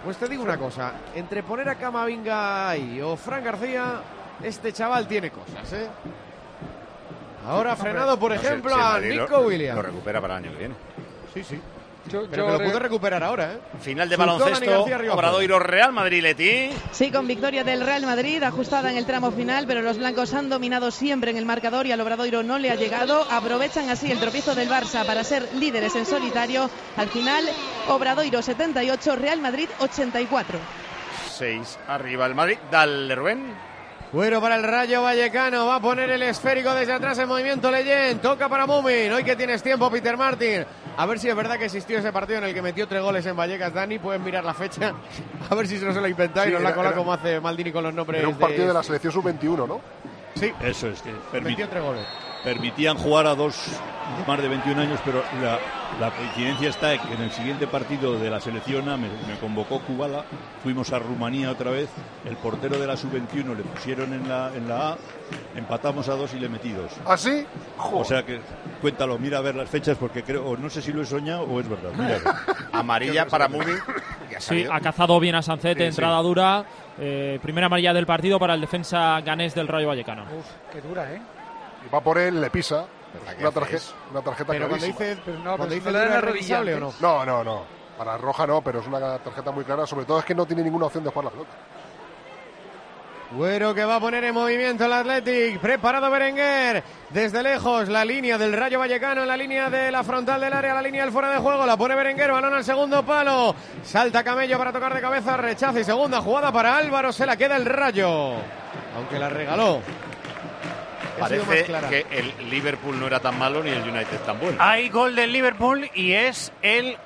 Pues te digo una cosa, entre poner a Camavinga ahí o Fran García, este chaval tiene cosas, ¿eh? Ahora frenado, por No ejemplo, a lo- Nico Williams. Lo recupera para el año que viene. Sí, sí. Yo, Pero que lo puede recuperar ahora, ¿eh? Final de baloncesto, Obradoiro Real Madrid Leti. Sí, con victoria del Real Madrid, ajustada en el tramo final, pero los blancos han dominado siempre en el marcador y al Obradoiro no le ha llegado. Aprovechan así el tropiezo del Barça para ser líderes en solitario. Al final, Obradoiro 78, Real Madrid 84. Seis arriba el Madrid. Dale, Rubén. Cuero para el Rayo Vallecano, va a poner el esférico desde atrás en movimiento Leyen, toca para Mumin, hoy que tienes tiempo Peter Martin, a ver si es verdad que existió ese partido en el que metió tres goles en Vallecas, Dani, pueden mirar la fecha, a ver si se no se lo inventáis y Sí, nos la cola como hace Maldini con los nombres Era un partido de la selección sub-21, ¿no? Sí. Eso es que permit- Metió tres goles. Permitían jugar a dos de más de 21 años, pero la, la coincidencia está en que en el siguiente partido de la selección A me, me convocó Kubala, fuimos a Rumanía otra vez, el portero de la sub-21 le pusieron en la, en la A, empatamos a dos y le metí dos. ¿Ah, sí? O sea que cuéntalo, mira a ver las fechas porque creo, o no sé si lo he soñado o es verdad. Mira. Amarilla para ha Sí, ha cazado bien a Sancete, Sí, entrada dura. eh, primera amarilla del partido para el defensa ganés del Rayo Vallecano. Uf, qué dura, ¿eh? Y va por él, le pisa. ¿qué Una, tarje- haces? una tarjeta Pero cuando clarísima. dice, Pero no, cuando pero dice se le da dura, la ¿es rodilla revisable o no? No, no, no. Para roja no, pero es una tarjeta muy clara. Sobre todo es que no tiene ninguna opción de jugar la pelota. Güero que va a poner en movimiento el Athletic. Preparado Berenguer. Desde lejos la línea del Rayo Vallecano en la línea de la frontal del área, la línea del fuera de juego. La pone Berenguer, balón al segundo palo. Salta Camello para tocar de cabeza, rechaza y segunda jugada para Álvaro. Se la queda el Rayo. Aunque la regaló. Parece que el Liverpool no era tan malo ni el United tan bueno. Hay gol del Liverpool y es el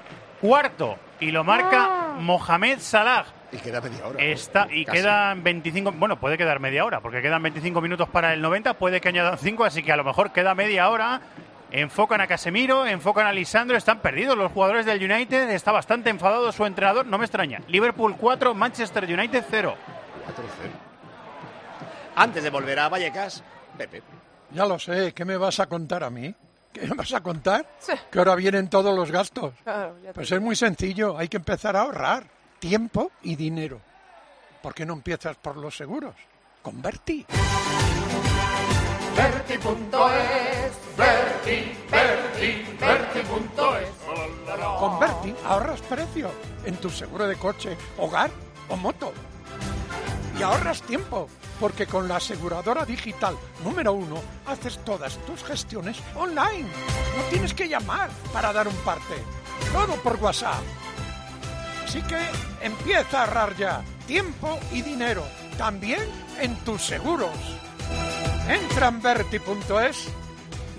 cuarto. Y lo marca Mohamed Salah. Y queda media hora. Está, y Casi. quedan 25, bueno, puede quedar media hora, porque quedan 25 minutos para el 90, puede que añadan 5, así que a lo mejor queda media hora Enfocan a Casemiro, enfocan a Lisandro, están perdidos los jugadores del United, está bastante enfadado su entrenador, no me extraña. Liverpool 4, Manchester United 0. 4-0. Antes de volver a Vallecas, Pepe. Ya lo sé, ¿qué me vas a contar a mí? ¿Qué me vas a contar? Que ahora vienen todos los gastos. Claro, ya te Pues es muy sencillo, hay que empezar a ahorrar tiempo y dinero. ¿Por qué no empiezas por los seguros? Converti. Verti.es, Verti, Verti, Verti.es. Converti, ahorras precio en tu seguro de coche, hogar o moto. Y ahorras tiempo, porque con la aseguradora digital número uno haces todas tus gestiones online. No tienes que llamar para dar un parte. Todo por WhatsApp. Así que empieza a ahorrar ya tiempo y dinero, también en tus seguros. Entra en Verti.es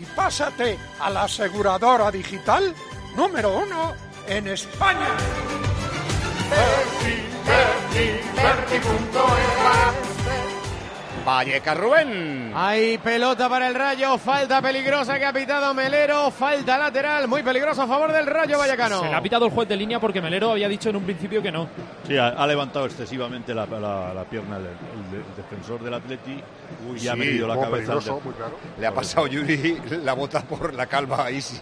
y pásate a la aseguradora digital número uno en España. Berti, Berti, Berti.it Vallecas Rubén. Hay pelota para el Rayo, falta peligrosa que ha pitado Melero, falta lateral, muy peligroso a favor del Rayo Vallecano. Se le ha pitado el juez de línea porque Melero había dicho en un principio que no. Sí, ha, ha levantado excesivamente la, la- la pierna el, el- el defensor del Atleti y ha Sí, metido la cabeza. al peligroso, de- muy claro. Le ha pasado Yuri la bota por la calva ahí sí.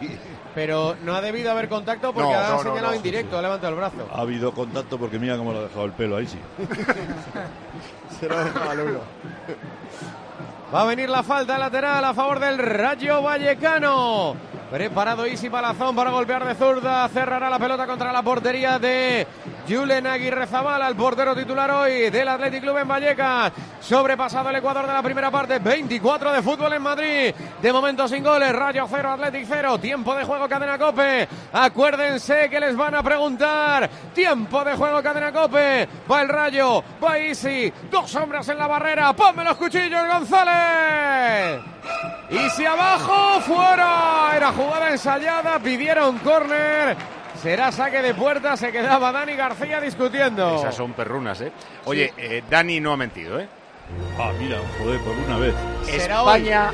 Pero no ha debido haber contacto porque No, ha no, no, señalado no. en directo, ha levantado el brazo. Ha habido contacto porque mira cómo le ha dejado el pelo ahí sí. Va a venir la falta lateral a favor del Rayo Vallecano. Preparado Isi Palazón para golpear de zurda. Cerrará la pelota contra la portería de Julen Aguirre Zabala, el portero titular hoy del Athletic Club en Vallecas. Sobrepasado el Ecuador de la primera parte. 24 de fútbol en Madrid. De momento sin goles. Rayo 0, Athletic 0. Tiempo de juego, cadena cope. Acuérdense que les van a preguntar. Tiempo de juego, cadena cope. Va el Rayo. Va Isi. Dos hombres en la barrera. Ponme los cuchillos, González. Y si abajo, fuera. Era jugada ensayada, pidieron córner. Será saque de puerta, se quedaba Dani García discutiendo. Esas son perrunas, ¿eh? Oye, eh, Dani no ha mentido, ¿eh? Ah, mira, joder, por una vez. España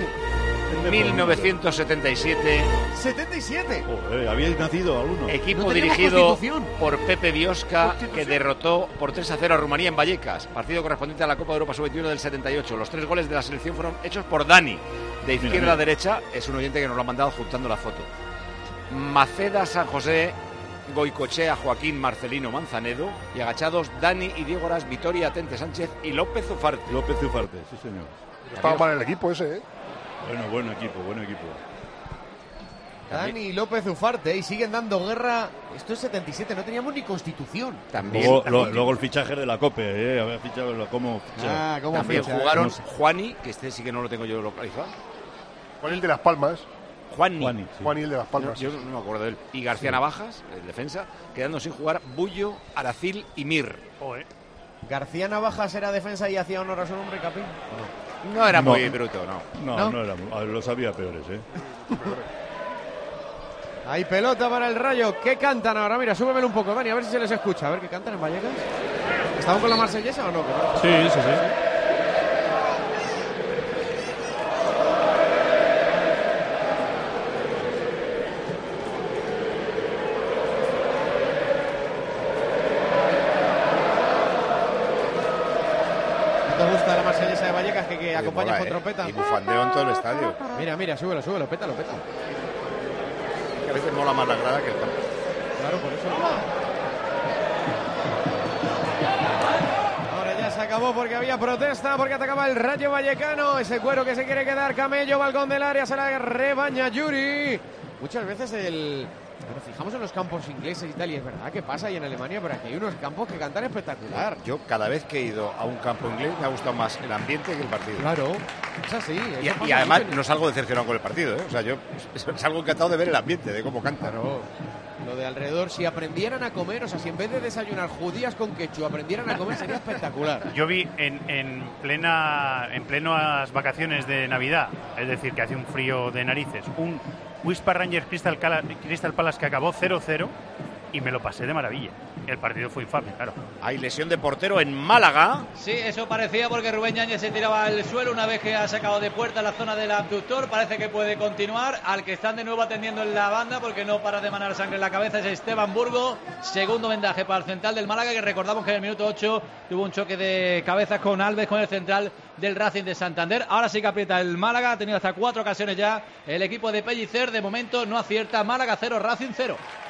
1977. 77. Joder, habíais nacido alguno. Equipo No dirigido por Pepe Biosca, que derrotó por 3 a 0 a Rumanía en Vallecas. Partido correspondiente a la Copa de Europa Sub-21 del 78. Los tres goles de la selección fueron hechos por Dani. De izquierda mira. a derecha, es un oyente que nos lo ha mandado juntando la foto. Maceda San José, Goicochea Joaquín Marcelino Manzanedo y agachados Dani y Diego Ras, Vitoria Atente Sánchez y López Ufarte. López Ufarte, sí señor. Estaba mal el equipo ese, ¿eh? Bueno, buen equipo, buen equipo. Dani López Ufarte y siguen dando guerra. Esto es 77, no teníamos ni constitución. Luego, lo- luego el fichaje de la COPE, ¿eh? Había fichado la- cómo fichar. Ah, cómo También ficha, jugaron. Juani, que este sí que no lo tengo yo localizado. Juan el de Las Palmas. Juani. Juani, sí. Juan y el de Las Palmas. Yo no me acuerdo de él. Y García Navajas, el defensa, quedando sin jugar Bullo, Aracil y Mir. García Navajas era defensa y hacía honor a su nombre, Capín. No era No. muy bruto, no. No, ¿No? no, era, ah, los había peores, ¿eh? Hay pelota para el Rayo. ¿Qué cantan ahora? Mira, súbemelo un poco, Dani, a ver si se les escucha. A ver qué cantan en Vallecas. ¿Estaban con la marsellesa o no? Sí, sí, sí. ¿No te gusta la marsellesa de Vallecas que, que acompaña mola, con ¿eh? trompeta? Y bufandeo en todo el estadio. Mira, mira, súbelo, súbelo, pétalo, pétalo. Que a veces mola más la grada que el campo. Claro, por eso. Ahora ya se acabó porque había protesta, porque atacaba el Rayo Vallecano. Ese cuero que se quiere quedar Camello, balcón del área, se la rebaña Yuri. Muchas veces el. Nos fijamos en los campos ingleses y tal, y es verdad que pasa ahí en Alemania, pero aquí hay unos campos que cantan espectacular. Yo cada vez que he ido a un campo inglés me ha gustado más el ambiente que el partido. Claro, es así. Y, y además no salgo decepcionado con el partido, ¿eh? O sea, yo salgo encantado de ver el ambiente, de cómo cantan. Lo de alrededor, si aprendieran a comer, o sea, si en vez de desayunar judías con quechua aprendieran a comer, sería espectacular. Yo vi en, en plena en plenas vacaciones de Navidad, es decir, que hace un frío de narices, un Whisper Rangers Crystal, Crystal Palace que acabó 0-0 y me lo pasé de maravilla. El partido fue infame, claro. Hay lesión de portero en Málaga. Sí, eso parecía porque Rubén Yáñez se tiraba al suelo una vez que ha sacado de puerta la zona del abductor. Parece que puede continuar. Al que están de nuevo atendiendo en la banda porque no para de manar sangre en la cabeza es Esteban Burgo. Segundo vendaje para el central del Málaga que recordamos que en el minuto 8 tuvo un choque de cabezas con Alves con el central del Racing de Santander. Ahora sí que aprieta el Málaga. Ha tenido hasta cuatro ocasiones ya el equipo de Pellicer. De momento no acierta. Málaga 0, Racing 0.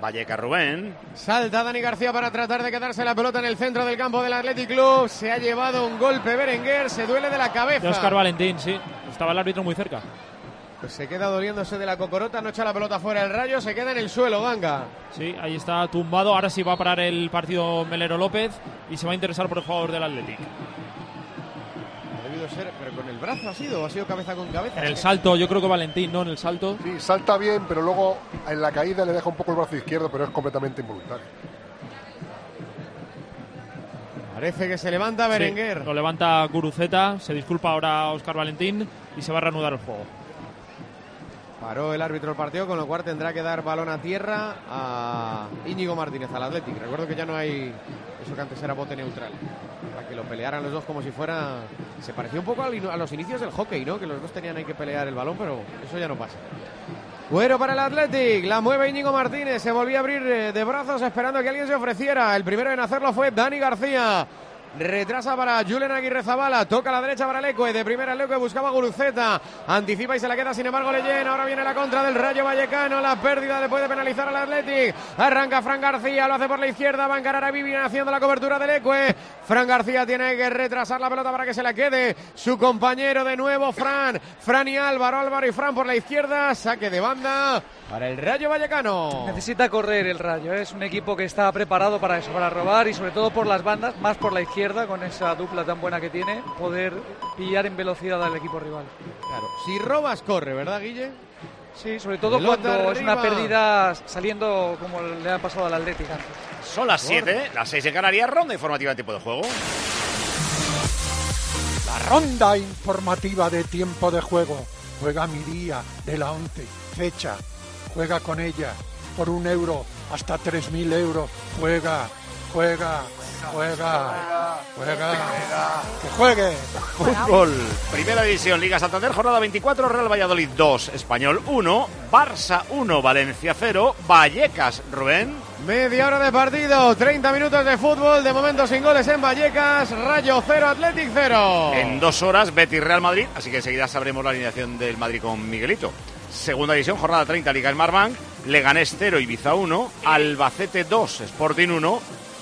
Valleca Rubén. Salta Dani García para tratar de quedarse la pelota en el centro del campo del Athletic Club. Se ha llevado un golpe Berenguer, se duele de la cabeza. De Oscar Valentín, sí. Estaba el árbitro muy cerca. Pues se queda doliéndose de la cocorota, no echa la pelota fuera del rayo, se queda en el suelo, Ganga. Sí, ahí está tumbado. Ahora sí va a parar el partido Melero López y se va a interesar por el jugador del Athletic. Ser, pero con el brazo ha sido, o ha sido cabeza con cabeza. En el salto, yo creo que Valentín, ¿no? En el salto. Sí, salta bien, pero luego en la caída le deja un poco el brazo izquierdo, pero es completamente involuntario. Parece que se levanta Berenguer. Sí, lo levanta Guruceta, se disculpa ahora Oscar Valentín y se va a reanudar el juego. Paró el árbitro el partido, con lo cual tendrá que dar balón a tierra a Íñigo Martínez, al Athletic. Recuerdo que ya no hay eso que antes era bote neutral. Para que lo pelearan los dos como si fuera. Se parecía un poco a los inicios del hockey, ¿no? Que los dos tenían ahí que pelear el balón, pero eso ya no pasa. Bueno para el Athletic, la mueve Íñigo Martínez, se volvía a abrir eh, de brazos esperando que alguien se ofreciera. El primero en hacerlo fue Dani García. Retrasa para Julen Aguirre Zabala. Toca a la derecha para Leque. De primera Leque buscaba Guruceta. Anticipa y se la queda, sin embargo, Leyen. Ahora viene la contra del Rayo Vallecano. La pérdida le puede penalizar al Athletic. Arranca Fran García. Lo hace por la izquierda. Va a encarar a Vivian haciendo la cobertura del Leque. Fran García tiene que retrasar la pelota para que se la quede. Su compañero de nuevo, Fran. Fran y Álvaro. Álvaro y Fran por la izquierda. Saque de banda para el Rayo Vallecano. Necesita correr el Rayo, ¿eh? es un equipo que está preparado para eso, para robar y sobre todo por las bandas, más por la izquierda, con esa dupla tan buena que tiene, poder pillar en velocidad al equipo rival. Claro, si robas, corre, ¿verdad, Guille? Sí, sobre todo Pelota cuando es una pérdida saliendo como le ha pasado al Atlético antes. Son las 7, las 6 en Canarias, ronda informativa de tipo de juego. La ronda informativa de tiempo de juego. Juega mi día de la 11. Fecha. Juega con ella. Por un euro hasta 3.000 euros. Juega. Juega. Juega. Juega. Que juegue. Fútbol. Primera división, Liga Santander, jornada 24, Real Valladolid 2, Español 1, Barça 1, Valencia 0, Vallecas, Rubén. Media hora de partido, 30 minutos de fútbol, de momento sin goles en Vallecas, Rayo 0, Athletic 0. En dos horas, Betis Real Madrid, así que enseguida sabremos la alineación del Madrid con Miguelito. Segunda división, jornada 30, Liga Smartbank, Leganés 0, Ibiza 1, Albacete 2, Sporting 1,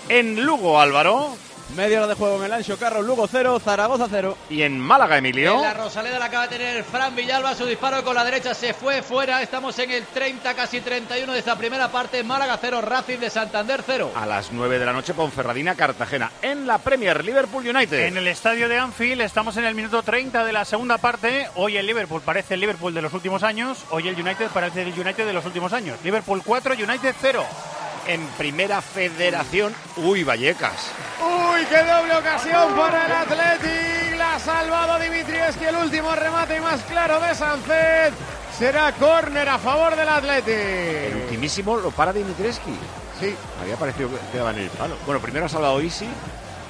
en Lugo Álvaro Media hora de juego en el Ancho Carro, Lugo 0, Zaragoza 0. y en Málaga Emilio. En la Rosaleda la acaba de tener Fran Villalba, su disparo con la derecha se fue fuera. Estamos en el 30, casi 31 de esta primera parte. Málaga 0, Racing de Santander 0. A las 9 de la noche, Ponferradina Cartagena. En la Premier, Liverpool United. En el estadio de Anfield estamos en el minuto 30 de la segunda parte. Hoy el Liverpool parece el Liverpool de los últimos años. Hoy el United parece el United de los últimos años. Liverpool 4, United 0. En primera federación, uy, Vallecas. Uy, qué doble ocasión para el Athletic. La ha salvado Dimitrieski, el último remate más claro de Sancet. Será córner a favor del El Athletic. ultimísimo lo para Dimitreski. Sí. Había parecido que quedaba en el palo. Bueno, primero ha salvado Isi.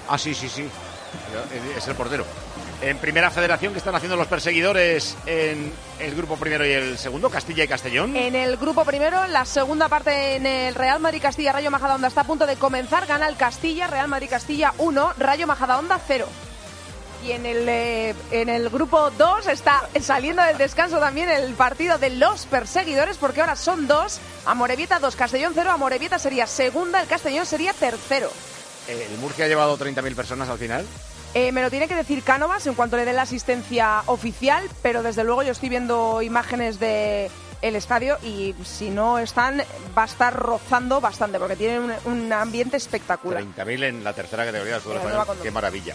Ah, sí, sí, sí. Es el portero. En primera federación, que están haciendo los perseguidores en el grupo primero y el segundo? Castilla y Castellón. En el grupo primero, la segunda parte en el Real Madrid Castilla Rayo Majadahonda está a punto de comenzar. Gana el Castilla, Real Madrid Castilla 1, Rayo Majadahonda 0. Y en el, eh, en el grupo 2 está saliendo del descanso también el partido de los perseguidores, porque ahora son dos. Amorebieta 2, Castellón 0. Amorebieta sería segunda, el Castellón sería tercero. El Murcia ha llevado 30.000 personas al final. Eh, me lo tiene que decir Cánovas en cuanto le den la asistencia oficial, pero desde luego yo estoy viendo imágenes de el estadio y si no están va a estar rozando bastante porque tienen un, un ambiente espectacular. 30.000 en la tercera categoría del fútbol español. Qué maravilla.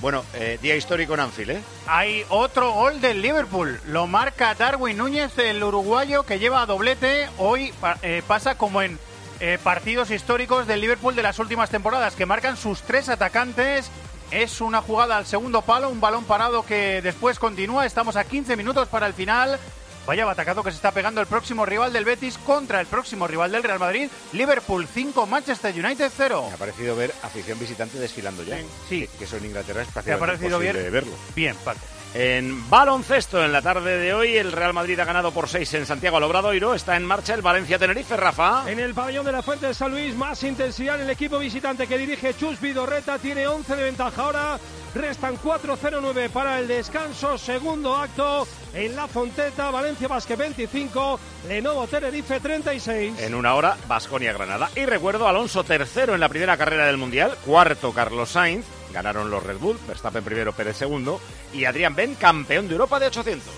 Bueno, eh, día histórico en Anfield, ¿eh? Hay otro gol del Liverpool. Lo marca Darwin Núñez, el uruguayo que lleva doblete. Hoy pa- eh, pasa como en eh, partidos históricos del Liverpool de las últimas temporadas, que marcan sus tres atacantes. Es una jugada al segundo palo, un balón parado que después continúa. Estamos a 15 minutos para el final. Vaya batacazo que se está pegando el próximo rival del Betis contra el próximo rival del Real Madrid. Liverpool 5, Manchester United 0. Me ha parecido ver afición visitante desfilando ya. Sí. Que, que eso en Inglaterra es ¿Te ha parecido bien? verlo. Bien, Paco. En baloncesto, en la tarde de hoy, el Real Madrid ha ganado por 6 en Santiago al Obradoiro. Está en marcha el Valencia-Tenerife, Rafa. En el pabellón de la Fuente de San Luis, más intensidad en el equipo visitante que dirige Chus Vidorreta. Tiene 11 de ventaja ahora. Restan 4-0-9 para el descanso. Segundo acto en la Fonteta. Valencia Basque 25. Lenovo Tenerife 36. En una hora, Basconia-Granada. Y recuerdo, Alonso tercero en la primera carrera del Mundial. Cuarto, Carlos Sainz. Ganaron los Red Bull. Verstappen primero, Pérez segundo. Y Adrián Ben, campeón de Europa de 800.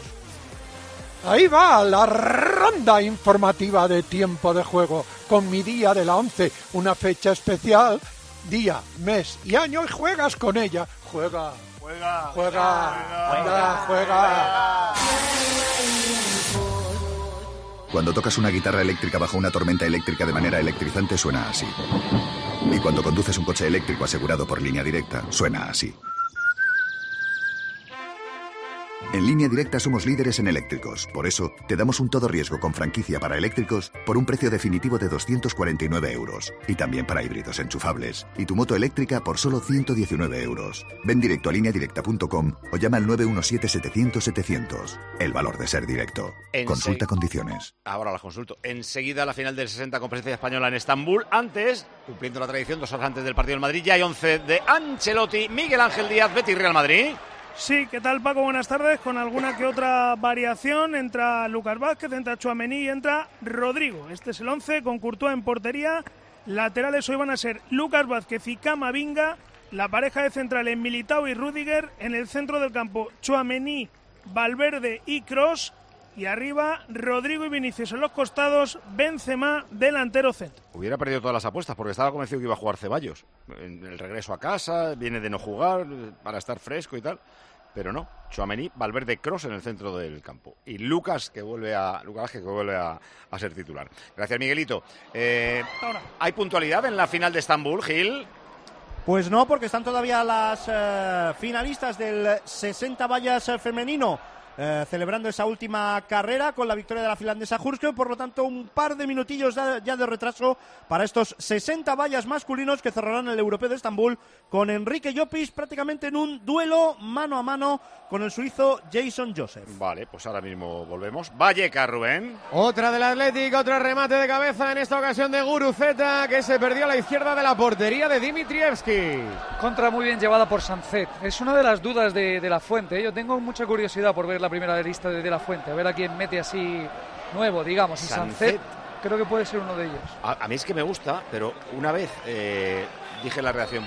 Ahí va la ronda informativa de tiempo de juego con mi día de la 11, una fecha especial, día, mes y año y juegas con ella. Juega, juega, juega, anda, juega. Cuando tocas una guitarra eléctrica bajo una tormenta eléctrica de manera electrizante suena así. Y cuando conduces un coche eléctrico asegurado por línea directa, suena así. En línea directa somos líderes en eléctricos. Por eso, te damos un todo riesgo con franquicia para eléctricos por un precio definitivo de 249 euros. Y también para híbridos enchufables. Y tu moto eléctrica por solo 119 euros. Ven directo a lineadirecta.com o llama al 917-700-700. El valor de ser directo. Consulta condiciones. Ahora las consulto. Enseguida la final del 60 con presencia española en Estambul. Antes, cumpliendo la tradición, dos horas antes del partido del Madrid, ya hay 11 de Ancelotti, Miguel Ángel Díaz, Betis Real Madrid. Sí, ¿qué tal Paco? Buenas tardes. Con alguna que otra variación, entra Lucas Vázquez, entra Chuamení y entra Rodrigo. Este es el 11 con Courtois en portería. Laterales hoy van a ser Lucas Vázquez y Camavinga. La pareja de centrales Militao y Rudiger. En el centro del campo Chuamení, Valverde y Cross. Y arriba Rodrigo y Vinicius en los costados, Benzema delantero centro. Hubiera perdido todas las apuestas porque estaba convencido que iba a jugar Ceballos. En el regreso a casa, viene de no jugar para estar fresco y tal. Pero no, Chuamení, Valverde, Cross en el centro del campo. Y Lucas que vuelve a, Lucas que vuelve a, a ser titular. Gracias, Miguelito. Eh, ¿Hay puntualidad en la final de Estambul, Gil? Pues no, porque están todavía las eh, finalistas del 60 vallas eh, femenino eh, celebrando esa última carrera con la victoria de la finlandesa Hurske, por lo tanto un par de minutillos ya, ya de retraso para estos 60 vallas masculinos que cerrarán el Europeo de Estambul con Enrique Llopis prácticamente en un duelo mano a mano con el suizo Jason Joseph. Vale, pues ahora mismo volvemos. Valleca, Rubén. Otra del Atlético, otro remate de cabeza en esta ocasión de Guruceta que se perdió a la izquierda de la portería de Dimitrievski. Contra muy bien llevada por Sancet. Es una de las dudas de, de la fuente. ¿eh? Yo tengo mucha curiosidad por ver la primera lista de, de la fuente, a ver a quién mete así nuevo, digamos. Y Sancet. Sancet creo que puede ser uno de ellos. A, a mí es que me gusta, pero una vez eh, dije en la reacción,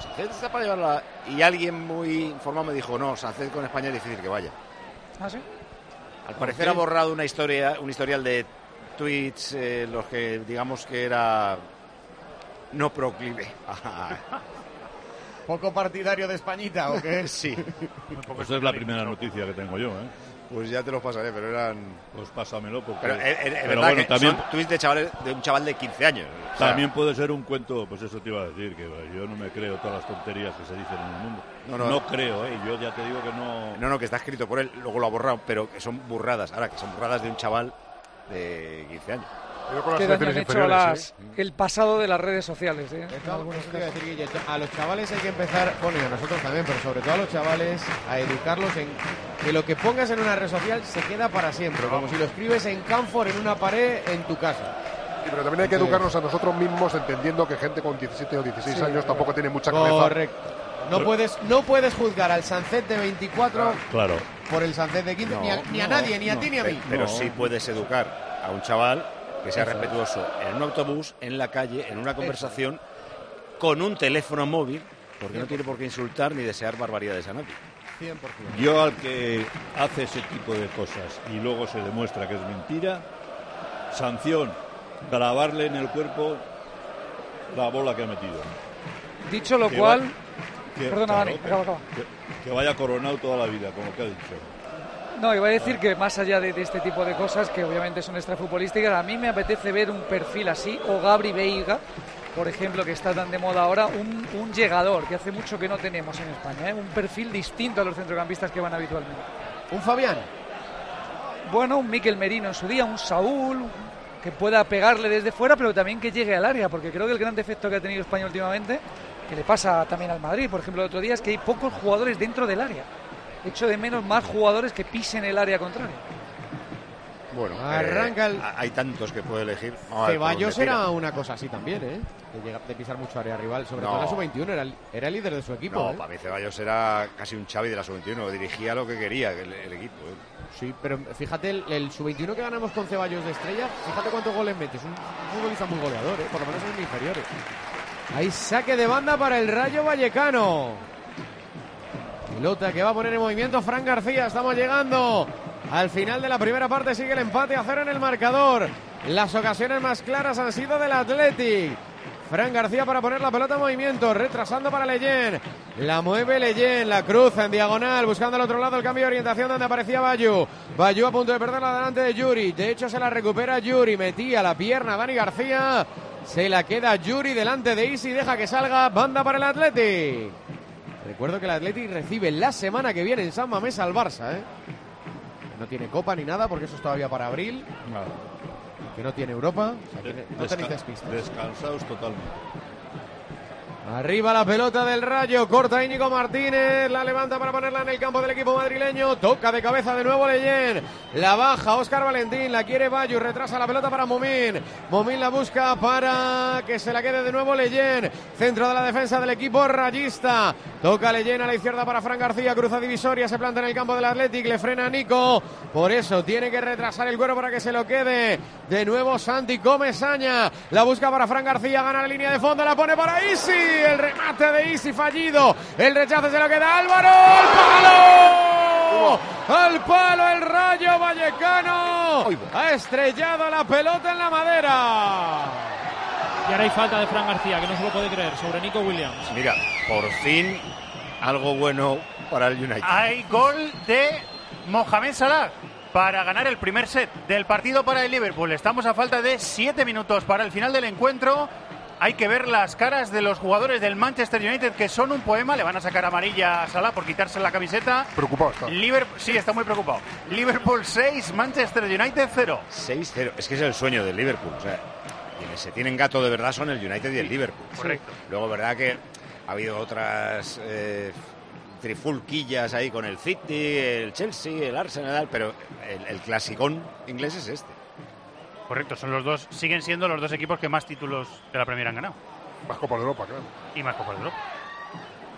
Sánchez está para llevarla. Y alguien muy informado me dijo, no, Sánchez con España es difícil que vaya. ¿Ah, sí? Al parecer ha borrado una historia, un historial de tweets, eh, los que digamos que era no proclive. ¿Poco partidario de Españita o qué? sí. Pues es la primera noticia que tengo yo, ¿eh? Pues ya te los pasaré, pero eran... Pues pásamelo porque... Pero es, es Pero verdad bueno, que también, son tweets de, chavales, de un chaval de 15 años. O sea, también puede ser un cuento, pues eso te iba a decir, que yo no me creo todas las tonterías que se dicen en el mundo. No, no. creo, ¿eh? Yo ya te digo que no... No, no, que está escrito por él, luego lo ha borrado, pero que son burradas. Ahora, que son burradas de un chaval de 15 años. ¿Qué daño han hecho a las- el pasado de las redes sociales? ¿eh? A casos. decir, Guille, a los chavales hay que empezar, bueno, y a nosotros también, pero sobre todo a los chavales, a educarlos en que lo que pongas en una red social se queda para siempre, como si lo escribes en Canfor en una pared en tu casa. Sí, pero también hay que educarnos a nosotros mismos entendiendo que gente con 17 o 16 Sí. años tampoco tiene mucha cabeza. Correcto. No puedes, no puedes juzgar al Sancet de 24 Claro. por el Sancet de 15, ni, a, ni a nadie, ni a ti ni a mí. Pero sí puedes educar a un chaval que sea respetuoso en un autobús, en la calle, en una conversación, con un teléfono móvil, porque no tiene por qué insultar ni desear barbaridades a nadie. 100%. Yo al que hace ese tipo de cosas y luego se demuestra que es mentira, sanción, grabarle en el cuerpo la bola que ha metido. Dicho lo Que cual, va- Que, Perdona, claro, Dani, que- acaba, acaba. que- que vaya coronado toda la vida, como que ha dicho. No, iba a decir que más allá de, de este tipo de cosas, que obviamente son extrafutbolísticas, a mí me apetece ver un perfil así, o Gabri Veiga, por ejemplo, que está tan de moda ahora, un, un llegador, que hace mucho que no tenemos en España, ¿eh? un perfil distinto a los centrocampistas que van habitualmente. ¿Un Fabián? Bueno, un Miquel Merino en su día, un Saúl, que pueda pegarle desde fuera, pero también que llegue al área, porque creo que el gran defecto que ha tenido España últimamente, que le pasa también al Madrid, por ejemplo, el otro día, es que hay pocos jugadores dentro del área. Echo de menos más jugadores que pisen el área contraria. Bueno, Arranca eh, el- hay tantos que puede elegir. Vamos Ceballos era una cosa así también, ¿eh? De, llegar- de pisar mucho área rival, sobre No. todo en la sub-21, era, el- era el líder de su equipo. No, ¿eh? para mí Ceballos era casi un Xavi de la sub-21, dirigía lo que quería el, el equipo. ¿eh? Sí, pero fíjate, el, el sub-21 que ganamos con Ceballos de estrella, fíjate cuántos goles mete. Es un, un futbolista muy goleador, ¿eh? por lo menos en inferiores. Ahí saque de banda para el Rayo Vallecano. Pelota que va a poner en movimiento Fran García. Estamos llegando al final de la primera parte. Sigue el empate a cero en el marcador. Las ocasiones más claras han sido del Athletic. Fran García para poner la pelota en movimiento, retrasando para Leyen. La mueve Leyen, la cruza en diagonal, buscando al otro lado el cambio de orientación donde aparecía Bayu. Bayu a punto de perderla delante de Yuri. De hecho, se la recupera Yuri. Metía la pierna Dani García. Se la queda Yuri delante de Isi. Deja que salga. Banda para el Athletic. Recuerdo que el Athletic recibe la semana que viene en San Mamés al Barça, ¿eh? No tiene copa ni nada porque eso es todavía para abril. Que no tiene Europa. O sea, que no Desca- tenéis despistas. Descansados totalmente. Arriba la pelota del Rayo, corta Íñigo Martínez, la levanta para ponerla en el campo del equipo madrileño, toca de cabeza de nuevo Leyen, la baja Óscar Valentín, la quiere Bayu, retrasa la pelota para Momín, Momín la busca para que se la quede de nuevo Leyen, centro de la defensa del equipo rayista, toca Leyen a la izquierda para Fran García, cruza divisoria, se planta en el campo del Athletic, le frena a Nico, por eso tiene que retrasar el cuero para que se lo quede, de nuevo Santi Comesaña, la busca para Fran García, gana la línea de fondo, la pone para Isi, el remate de Isi fallido, el rechazo se lo queda Álvaro, ¡al palo! ¡Al palo el Rayo Vallecano! Ha estrellado la pelota en la madera. Y ahora hay falta de Fran García, que no se lo puede creer, sobre Nico Williams. Mira, por fin algo bueno para el United. Hay gol de Mohamed Salah para ganar el primer set del partido para el Liverpool. Estamos a falta de siete minutos para el final del encuentro. Hay que ver las caras de los jugadores del Manchester United que son un poema. Le van a sacar amarilla a Salah por quitarse la camiseta. Preocupado está. Liverpool, sí, está muy preocupado. Liverpool 6, Manchester United 0. 6-0. Es que es el sueño del Liverpool. O sea, quienes se tienen gato de verdad son el United y el Liverpool. Correcto. Luego, verdad que ha habido otras eh, trifulquillas ahí con el City, el Chelsea, el Arsenal, pero el, el clasicón inglés es este. Correcto, son los dos, siguen siendo los dos equipos que más títulos de la Premier han ganado. Más Copa de Europa, claro. Y más Copa de Europa.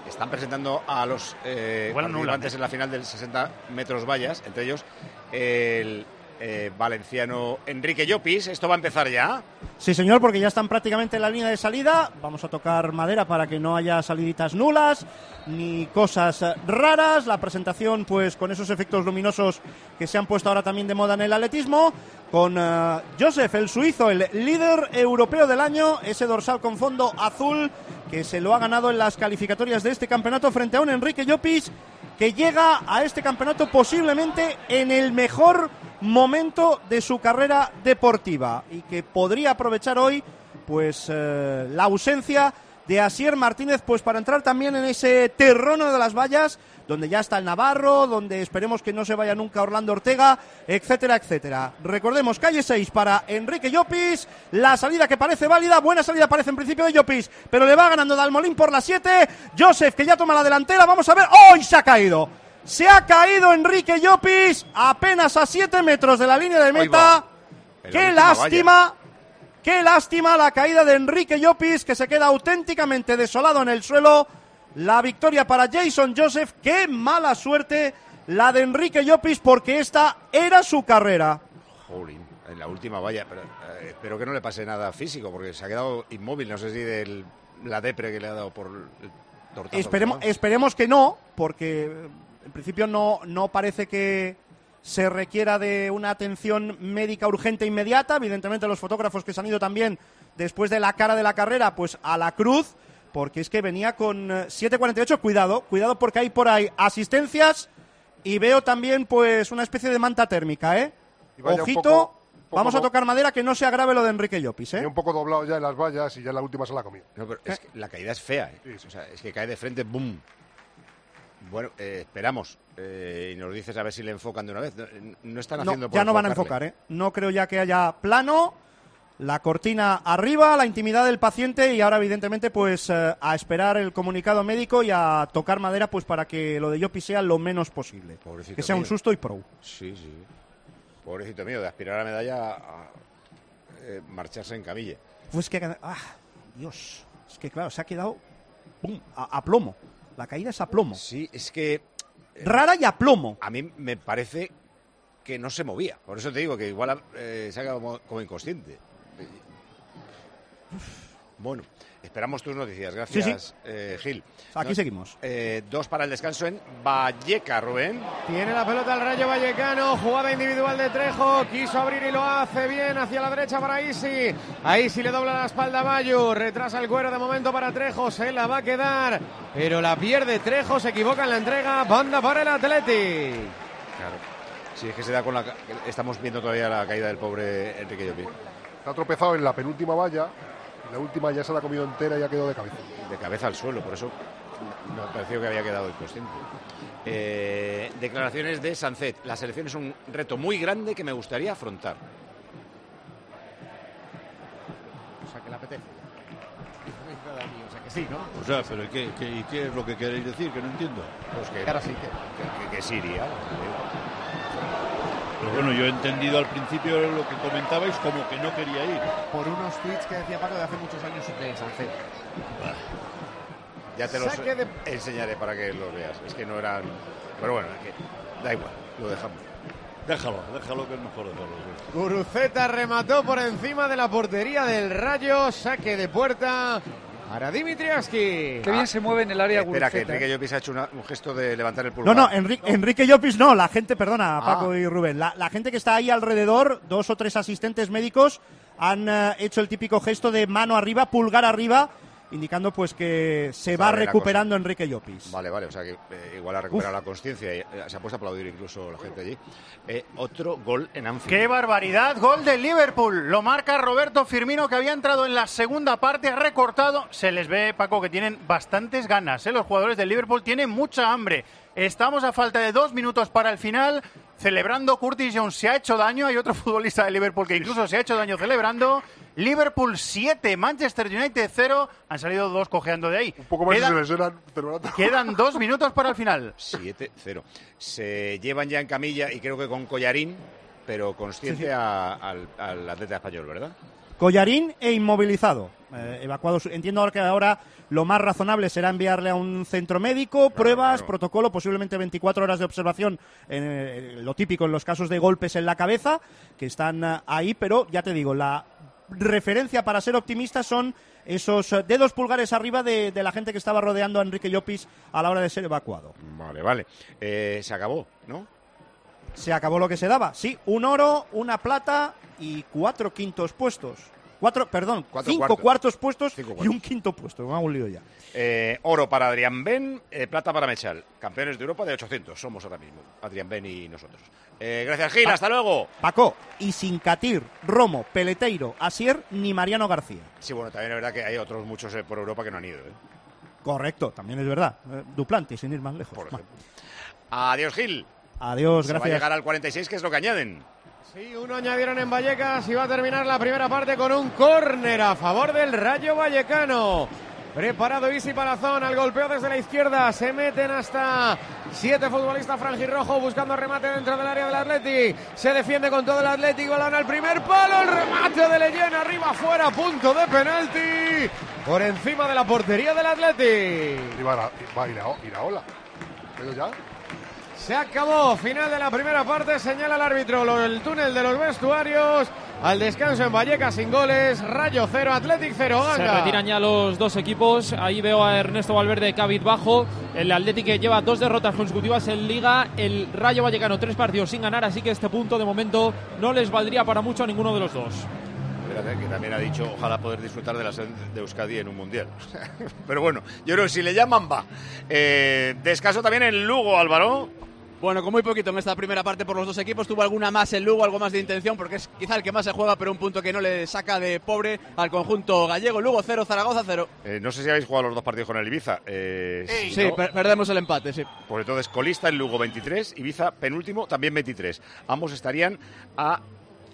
Están presentando a los eh, no participantes en la final del 60 metros vallas, entre ellos el eh, valenciano Enrique Llopis. Esto va a empezar ya. Sí, señor, porque ya están prácticamente en la línea de salida. Vamos a tocar madera para que no haya saliditas nulas ni cosas eh, raras. La presentación, pues, con esos efectos luminosos que se han puesto ahora también de moda en el atletismo. Con eh, Joseph, el suizo, el líder europeo del año. Ese dorsal con fondo azul que se lo ha ganado en las calificatorias de este campeonato frente a un Enrique Llopis que llega a este campeonato posiblemente en el mejor momento de su carrera deportiva y que podría aprovechar hoy pues eh, la ausencia de Asier Martínez pues para entrar también en ese terreno de las vallas donde ya está el Navarro, donde esperemos que no se vaya nunca Orlando Ortega, etcétera, etcétera. Recordemos, calle 6 para Enrique Llopis, la salida que parece válida, buena salida parece en principio de Llopis, pero le va ganando Dalmolín por la 7, Joseph que ya toma la delantera, vamos a ver, ¡hoy se ha caído! Se ha caído Enrique Llopis apenas a 7 metros de la línea de meta. ¡Qué lástima! ¡Qué lástima la caída de Enrique Llopis, que se queda auténticamente desolado en el suelo! La victoria para Jason Joseph. ¡Qué mala suerte la de Enrique Llopis, porque esta era su carrera! Jolín, en la última valla. Pero, eh, espero que no le pase nada físico, porque se ha quedado inmóvil. No sé si de la depre que le ha dado por el tortazo. Esperemos, esperemos que no, porque eh, en principio no, no parece que se requiera de una atención médica urgente e inmediata. Evidentemente los fotógrafos que se han ido también después de la cara de la carrera, pues a la cruz. porque es que venía con eh, 7.48. Cuidado, cuidado porque hay por ahí asistencias y veo también pues una especie de manta térmica, ¿eh? Y Ojito, poco- poco vamos a tocar madera que no sea grave lo de Enrique Llopis, Y ¿eh? un poco doblado ya en las vallas y ya en la última se la ha comido. No, pero es que la caída es fea, ¿eh? O sea, es que cae de frente, ¡boom! Bueno, eh, esperamos. eh, y nos dices a ver si le enfocan de una vez. No, no están No, haciendo por ya no van a enfocar, ¿eh? No creo ya que haya plano. La cortina arriba, la intimidad del paciente y ahora evidentemente pues eh, a esperar el comunicado médico y a tocar madera pues para que lo de Llopis sea lo menos posible. Pobrecito que sea un susto y pro. Sí, sí. Pobrecito mío, de aspirar a la medalla a eh, marcharse en camilla. Pues que ah, Dios, es que claro, se ha quedado pum, a, a plomo. La caída es a plomo. Sí, es que rara y a plomo. A mí me parece que no se movía. Por eso te digo que igual eh, se ha quedado como, como inconsciente. Bueno, esperamos tus noticias. Gracias, Sí, sí. eh, Gil. Aquí seguimos. eh, dos para el descanso en Valleca, Rubén. Tiene la pelota el Rayo Vallecano, jugada individual de Trejo, quiso abrir y lo hace bien hacia la derecha para Isi. A Isi le dobla la espalda a Bayu, retrasa el cuero de momento para Trejo, se la va a quedar, pero la pierde Trejo, se equivoca en la entrega, banda para el Atleti. Claro. Sí, es que se da con la. Estamos viendo todavía la caída del pobre Enrique Llopis. Se ha tropezado en la penúltima valla la última ya se la ha comido entera y ha quedado de cabeza. De cabeza al suelo, por eso me pareció que había quedado inconsciente. Eh, declaraciones de Sancet. La selección es un reto muy grande que me gustaría afrontar. O sea, que le apetece. O sea, que sí, ¿no? O sea, pero ¿qué, qué, y qué es lo que queréis decir? Que no entiendo. Pues que, Ahora sí, que, que- que sí iría. Pero bueno, yo he entendido al principio lo que comentabais como que no quería ir. Por unos tweets que decía Paco de hace muchos años de Sancet. Ya te los de- enseñaré para que los veas. Es que no eran. Pero bueno, es que da igual, lo dejamos. Déjalo, déjalo que es mejor dejarlo. sí. Guruceta remató por encima de la portería del Rayo, saque de puerta para Dimitrievski. Qué bien se mueve en el área Espera, que Enrique ¿eh? Llopis ha hecho una- un gesto de levantar el No, pulgar. no, Enrique, Enrique Llopis no, la gente, perdona, Ah. Paco y Rubén, la, la gente que está ahí alrededor, dos o tres asistentes médicos, han eh, hecho el típico gesto de mano arriba, pulgar arriba, indicando pues que se va Vale, recuperando Enrique Llopis. Vale, vale, o sea que eh, igual ha recuperado la conciencia y eh, se ha puesto a aplaudir incluso la gente allí. Eh, otro gol en Anfield. ¡Qué barbaridad! Gol del Liverpool. Lo marca Roberto Firmino, que había entrado en la segunda parte, ha recortado. Se les ve, Paco, que tienen bastantes ganas. ¿eh? Los jugadores del Liverpool tienen mucha hambre. Estamos a falta de dos minutos para el final. Celebrando, Curtis Jones se ha hecho daño. Hay otro futbolista de Liverpool que incluso se ha hecho daño celebrando. Liverpool 7, Manchester United 0. Han salido dos cojeando de ahí. Un poco más Queda- se les eran celebrando. Quedan dos minutos para el final. 7-0. Se llevan ya en camilla y creo que con collarín, pero consciente Sí, sí. a- al, al atleta español, ¿verdad? Collarín e inmovilizado. Eh, evacuado. Entiendo que ahora lo más razonable será enviarle a un centro médico, pruebas, claro. protocolo, posiblemente 24 horas de observación, eh, lo típico en los casos de golpes en la cabeza, que están eh, ahí, pero ya te digo, la referencia para ser optimista son esos eh, dedos pulgares arriba de, de la gente que estaba rodeando a Enrique Llopis a la hora de ser evacuado. Vale, vale. Eh, se acabó, ¿no? Se acabó lo que se daba. Sí, un oro, una plata y cuatro quintos puestos. Cuatro, perdón, Cuatro cinco cuartos. cuartos puestos Cinco y un quinto puesto. Me un lío ya. Eh, oro para Adrián Ben, eh, plata para Mechal. Campeones de Europa de 800 somos ahora mismo. Adrián Ben y nosotros. Eh, gracias, Gil. Pa- Hasta luego. Paco, y sin Catir, Romo, Peleteiro, Asier ni Mariano García. Sí, bueno, también es verdad que hay otros muchos eh, por Europa que no han ido. ¿eh? Correcto, también es verdad. Eh, Duplanti, sin ir más lejos. Por ejemplo. Adiós, Gil. Adiós, Se va a gracias. llegar al 46, que es lo que añaden. Sí, uno añadieron en Vallecas y va a terminar la primera parte con un córner a favor del Rayo Vallecano. Preparado Isi Palazón al golpeo desde la izquierda. Se meten hasta siete futbolistas franjirrojo buscando remate dentro del área del Atleti. Se defiende con todo el Atleti. Balón al primer palo. El remate de Leyen arriba fuera. Punto de penalti. Por encima de la portería del Atleti. Y va, a- va a ir a, ir a Ola. ¿Pero ya? Se acabó, final de la primera parte, señala el árbitro lo- el túnel de los vestuarios. Al descanso en Vallecas sin goles, Rayo 0, Athletic 0, Se retiran ya los dos equipos. Ahí veo a Ernesto Valverde bajo. El Atlético que lleva dos derrotas consecutivas en Liga. El Rayo Vallecano tres partidos sin ganar. Así que este punto de momento no les valdría para mucho a ninguno de los dos. Que también ha dicho, ojalá poder disfrutar de la sede de Euskadi en un mundial. Pero bueno, yo creo que si le llaman, va. Eh, descanso también en Lugo, Álvaro. Bueno, con muy poquito en esta primera parte por los dos equipos. Tuvo alguna más el Lugo, algo más de intención, porque es quizá el que más se juega, pero un punto que no le saca de pobre al conjunto gallego. Lugo 0, Zaragoza 0. Eh, no sé si habéis jugado los dos partidos con el Ibiza. Eh, si Sí, no, per- perdemos el empate, sí. Pues entonces colista el Lugo 23, Ibiza penúltimo también 23. Ambos estarían a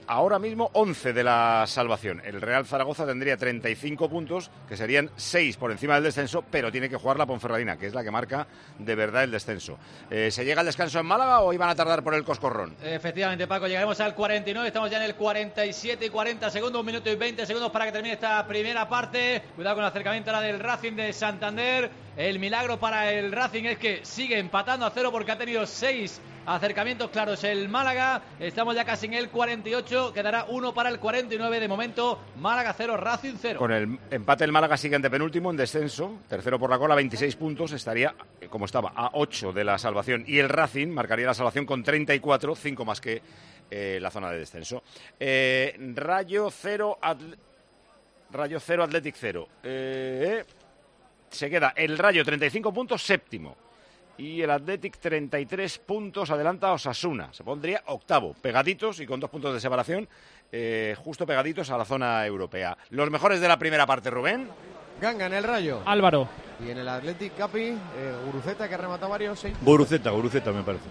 ahora mismo 11 de la salvación. El Real Zaragoza tendría 35 puntos, que serían 6 por encima del descenso, pero tiene que jugar la Ponferradina, que es la que marca de verdad el descenso. Eh, ¿Se llega al descanso en Málaga o iban a tardar por el Coscorrón? Efectivamente, Paco, llegaremos al 49, estamos ya en el 47 y 40 segundos, un minuto y 20 segundos para que termine esta primera parte. Cuidado con el acercamiento ahora del Racing de Santander. El milagro para el Racing es que sigue empatando a cero porque ha tenido seis acercamientos claros el Málaga. Estamos ya casi en el 48, quedará uno para el 49 de momento. Málaga 0, Racing 0. Con el empate el Málaga sigue ante penúltimo en descenso, tercero por la cola, 26 puntos, estaría eh, como estaba, a 8 de la salvación. Y el Racing marcaría la salvación con 34, 5 más que eh, la zona de descenso. Eh, Rayo 0, Rayo 0, Athletic 0. Eh, se queda el Rayo 35 puntos, séptimo. Y el Athletic 33 puntos, adelanta a Osasuna. Se pondría octavo, pegaditos y con dos puntos de separación, eh, justo pegaditos a la zona europea. Los mejores de la primera parte, Rubén. Ganga en el Rayo. Álvaro. Y en el Athletic Capi, eh, Guruceta que ha rematado varios, sí. Guruceta, Guruceta me parece.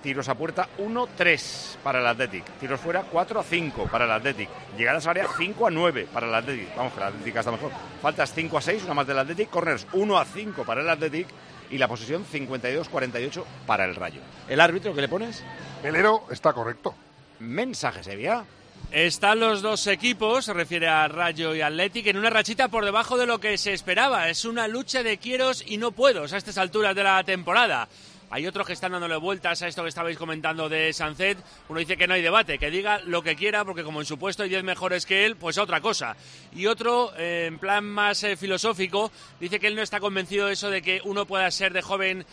Tiros a puerta 1-3 para el Athletic. Tiros fuera 4-5 para el Athletic. Llegadas a área 5-9 para el Athletic. Vamos, que el Athletic está mejor. Faltas 5-6, una más del Athletic. Corners 1-5 para el Athletic. Y la posesión 52-48 para el Rayo. ¿El árbitro que le pones? Pelero está correcto. Mensaje, Sevilla. Están los dos equipos, se refiere a Rayo y Athletic, en una rachita por debajo de lo que se esperaba. Es una lucha de quieros y no puedos a estas alturas de la temporada. Hay otros que están dándole vueltas a esto que estabais comentando de Sancet. Uno dice que no hay debate, que diga lo que quiera, porque como en su puesto hay 10 mejores que él, pues otra cosa. Y otro, eh, en plan más eh, filosófico, dice que él no está convencido de eso de que uno pueda ser de joven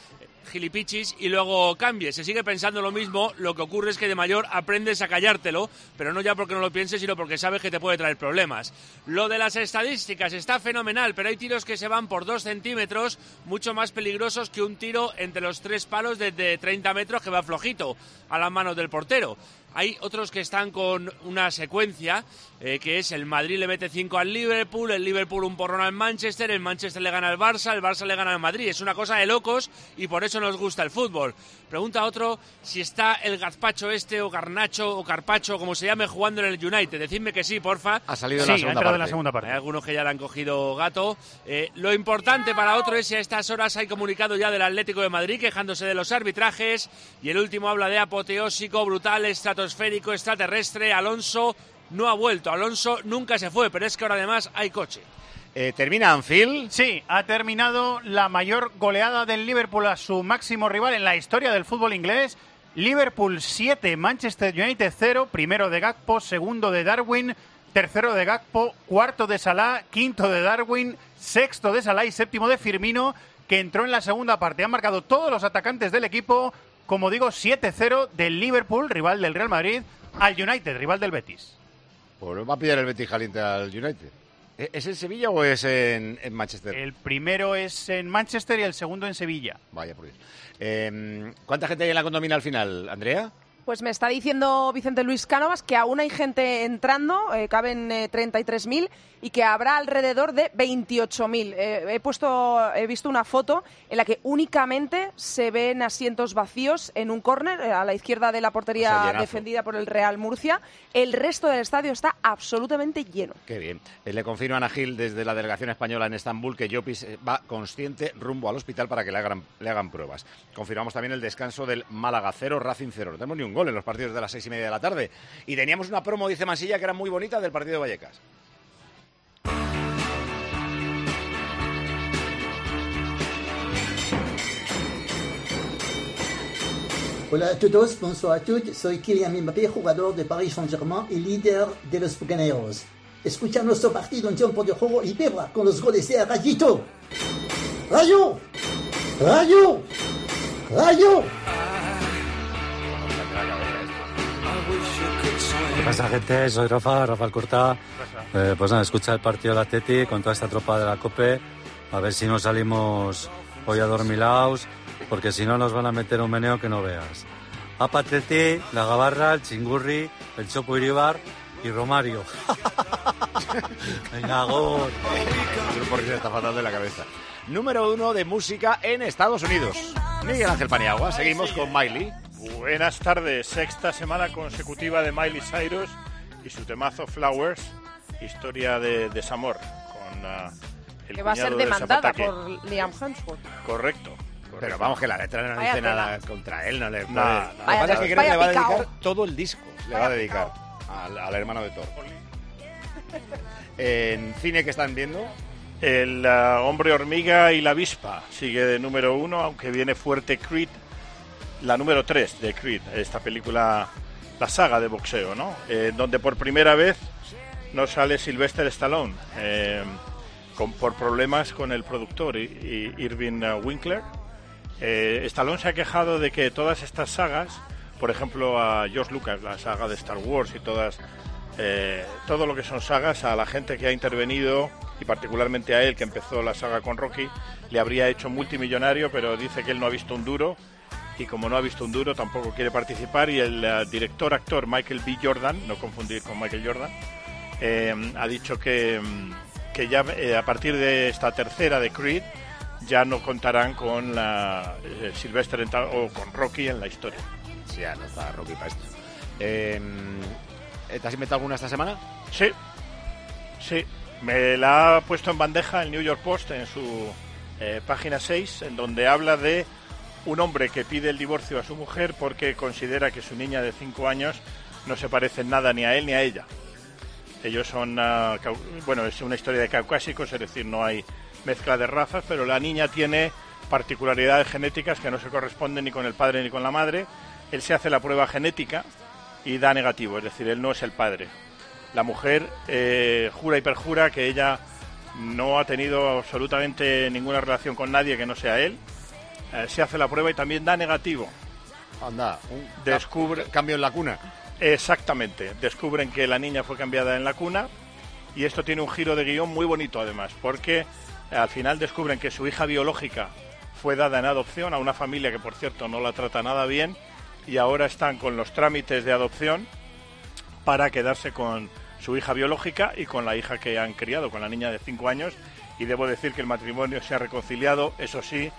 gilipichis y luego cambie. Se sigue pensando lo mismo, lo que ocurre es que de mayor aprendes a callártelo, pero no ya porque no lo pienses, sino porque sabes que te puede traer problemas. Lo de las estadísticas está fenomenal, pero hay tiros que se van por dos centímetros, mucho más peligrosos que un tiro entre los tres palos desde 30 metros que va flojito a las manos del portero. Hay otros que están con una secuencia, eh, que es el Madrid le mete 5 al Liverpool, el Liverpool un porrón al Manchester, el Manchester le gana al Barça, el Barça le gana al Madrid. Es una cosa de locos y por eso nos gusta el fútbol. Pregunta a otro si está el Gazpacho este o Garnacho o Carpacho, como se llame, jugando en el United. Decidme que sí, porfa. Ha salido la ha segunda en la parte. segunda parte. Hay algunos que ya le han cogido gato. Eh, lo importante para otro es si a estas horas hay comunicado ya del Atlético de Madrid quejándose de los arbitrajes. Y el último habla de apoteósico, brutal, estratosférico, extraterrestre. Alonso no ha vuelto. Alonso nunca se fue, pero es que ahora además hay coche. Eh, ¿Termina Anfield? Sí, ha terminado la mayor goleada del Liverpool a su máximo rival en la historia del fútbol inglés. Liverpool 7, Manchester United 0, primero de Gakpo, segundo de Darwin, tercero de Gakpo, cuarto de Salah, quinto de Darwin, sexto de Salah y séptimo de Firmino, que entró en la segunda parte. Han marcado todos los atacantes del equipo, como digo, 7-0 del Liverpool, rival del Real Madrid, al United, rival del Betis. Pues va a pillar el Betis caliente al United. ¿E- ¿Es en Sevilla o es en, en Manchester? El primero es en Manchester y el segundo en Sevilla. Vaya por Dios. Eh, ¿Cuánta gente hay en la condomina al final, Andrea? Pues me está diciendo Vicente Luis Cánovas que aún hay gente entrando, eh, caben eh, 33.000 y que habrá alrededor de 28.000. Eh, he puesto, he visto una foto en la que únicamente se ven asientos vacíos en un córner eh, a la izquierda de la O portería sea, llenazo. defendida por el Real Murcia. El resto del estadio está absolutamente lleno. Qué bien. Eh, Le confirman a Gil desde la delegación española en Estambul que Llopis eh, va consciente rumbo al hospital para que le hagan, le hagan pruebas. Confirmamos también el descanso del Málaga 0, Racing 0. No tenemos ni un gol en los partidos de las seis y media de la tarde. Y teníamos una promo, dice Mansilla, que era muy bonita del partido de Vallecas. Hola a todos, bonsoir a todos. Soy Kylian Mbappé, jugador de Paris Saint-Germain y líder de los bucaneros. Escucha nuestro partido en tiempo de juego y vibra con los goles de Rayito. ¡Rayo! ¡Rayo! ¡Rayo! Pasa, gente? Soy Rafa, Rafael Corta. Eh, pues nada, escucha el partido del Atleti con toda esta tropa de la COPE. A ver si nos salimos hoy adormilados, porque si no nos van a meter un meneo que no veas. Apa Atleti, la Gabarra, el Chingurri, el Chopo Iribar y Romario. Venga, gol. Porque está fatal de la cabeza. Número uno de música en Estados Unidos. Miguel Ángel Paniagua. Seguimos con Miley. Buenas tardes, sexta semana consecutiva de Miley Cyrus y su temazo Flowers, historia de desamor con ah, el Que va a ser de demandada por Liam Hemsworth. Correcto. Pero vamos, que la letra no Vaya dice tela. nada contra él, no le puede- no. Lo que pasa es que creo que le va a dedicar todo el disco. Le va a dedicar al, al hermano de Thor. En cine que están viendo, El ah, hombre hormiga y la avispa sigue de número uno, aunque viene fuerte Creed, la número tres de Creed, esta película, la saga de boxeo, ¿no? Eh, donde por primera vez no sale Sylvester Stallone, eh, con- por problemas con el productor Irving Winkler. Eh, Stallone se ha quejado de que todas estas sagas, por ejemplo a George Lucas, la saga de Star Wars y todas, eh, todo lo que son sagas, a la gente que ha intervenido y particularmente a él que empezó la saga con Rocky, le habría hecho multimillonario, pero dice que él no ha visto un duro y como no ha visto un duro tampoco quiere participar y el eh, director actor Michael B. Jordan, no confundir con Michael Jordan, eh, ha dicho que, mm, que ya eh, a partir de esta tercera de Creed ya no contarán con la eh, Sylvester en o con Rocky en la historia. Sí, ya no está Rocky para esto. Eh, ¿Te has inventado alguna esta semana? Sí, sí. Me la ha puesto en bandeja el New York Post en su página 6, en donde habla de un hombre que pide el divorcio a su mujer porque considera que su niña de 5 años no se parece nada ni a él ni a ella. Ellos son, ah, bueno, es una historia de caucásicos, es decir, no hay mezcla de razas, pero la niña tiene particularidades genéticas que no se corresponden ni con el padre ni con la madre. Él se hace la prueba genética y da negativo, es decir, él no es el padre. La mujer eh, jura y perjura que ella no ha tenido absolutamente ninguna relación con nadie que no sea él. Eh, se hace la prueba y también da negativo. Anda, un Descubre... cambio en la cuna. Exactamente. Descubren que la niña fue cambiada en la cuna y esto tiene un giro de guion muy bonito además, porque eh, al final descubren que su hija biológica fue dada en adopción a una familia que por cierto no la trata nada bien y ahora están con los trámites de adopción para quedarse con su hija biológica y con la hija que han criado, con la niña de 5 años. Y debo decir que el matrimonio se ha reconciliado. Eso sí,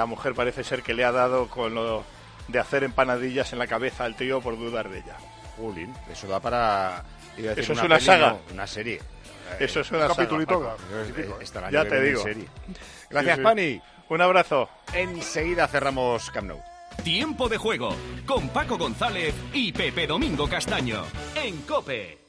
la mujer parece ser que le ha dado con lo de hacer empanadillas en la cabeza al tío por dudar de ella. Jolín, eso da para... iba a decir Eso es una peli, saga. no, una serie. Eso es Eh, una un saga, eh, estará Ya te digo. serie. Gracias, Sí, sí. Pani. Un abrazo. Enseguida cerramos Camp Nou. Tiempo de juego con Paco González y Pepe Domingo Castaño en Cope.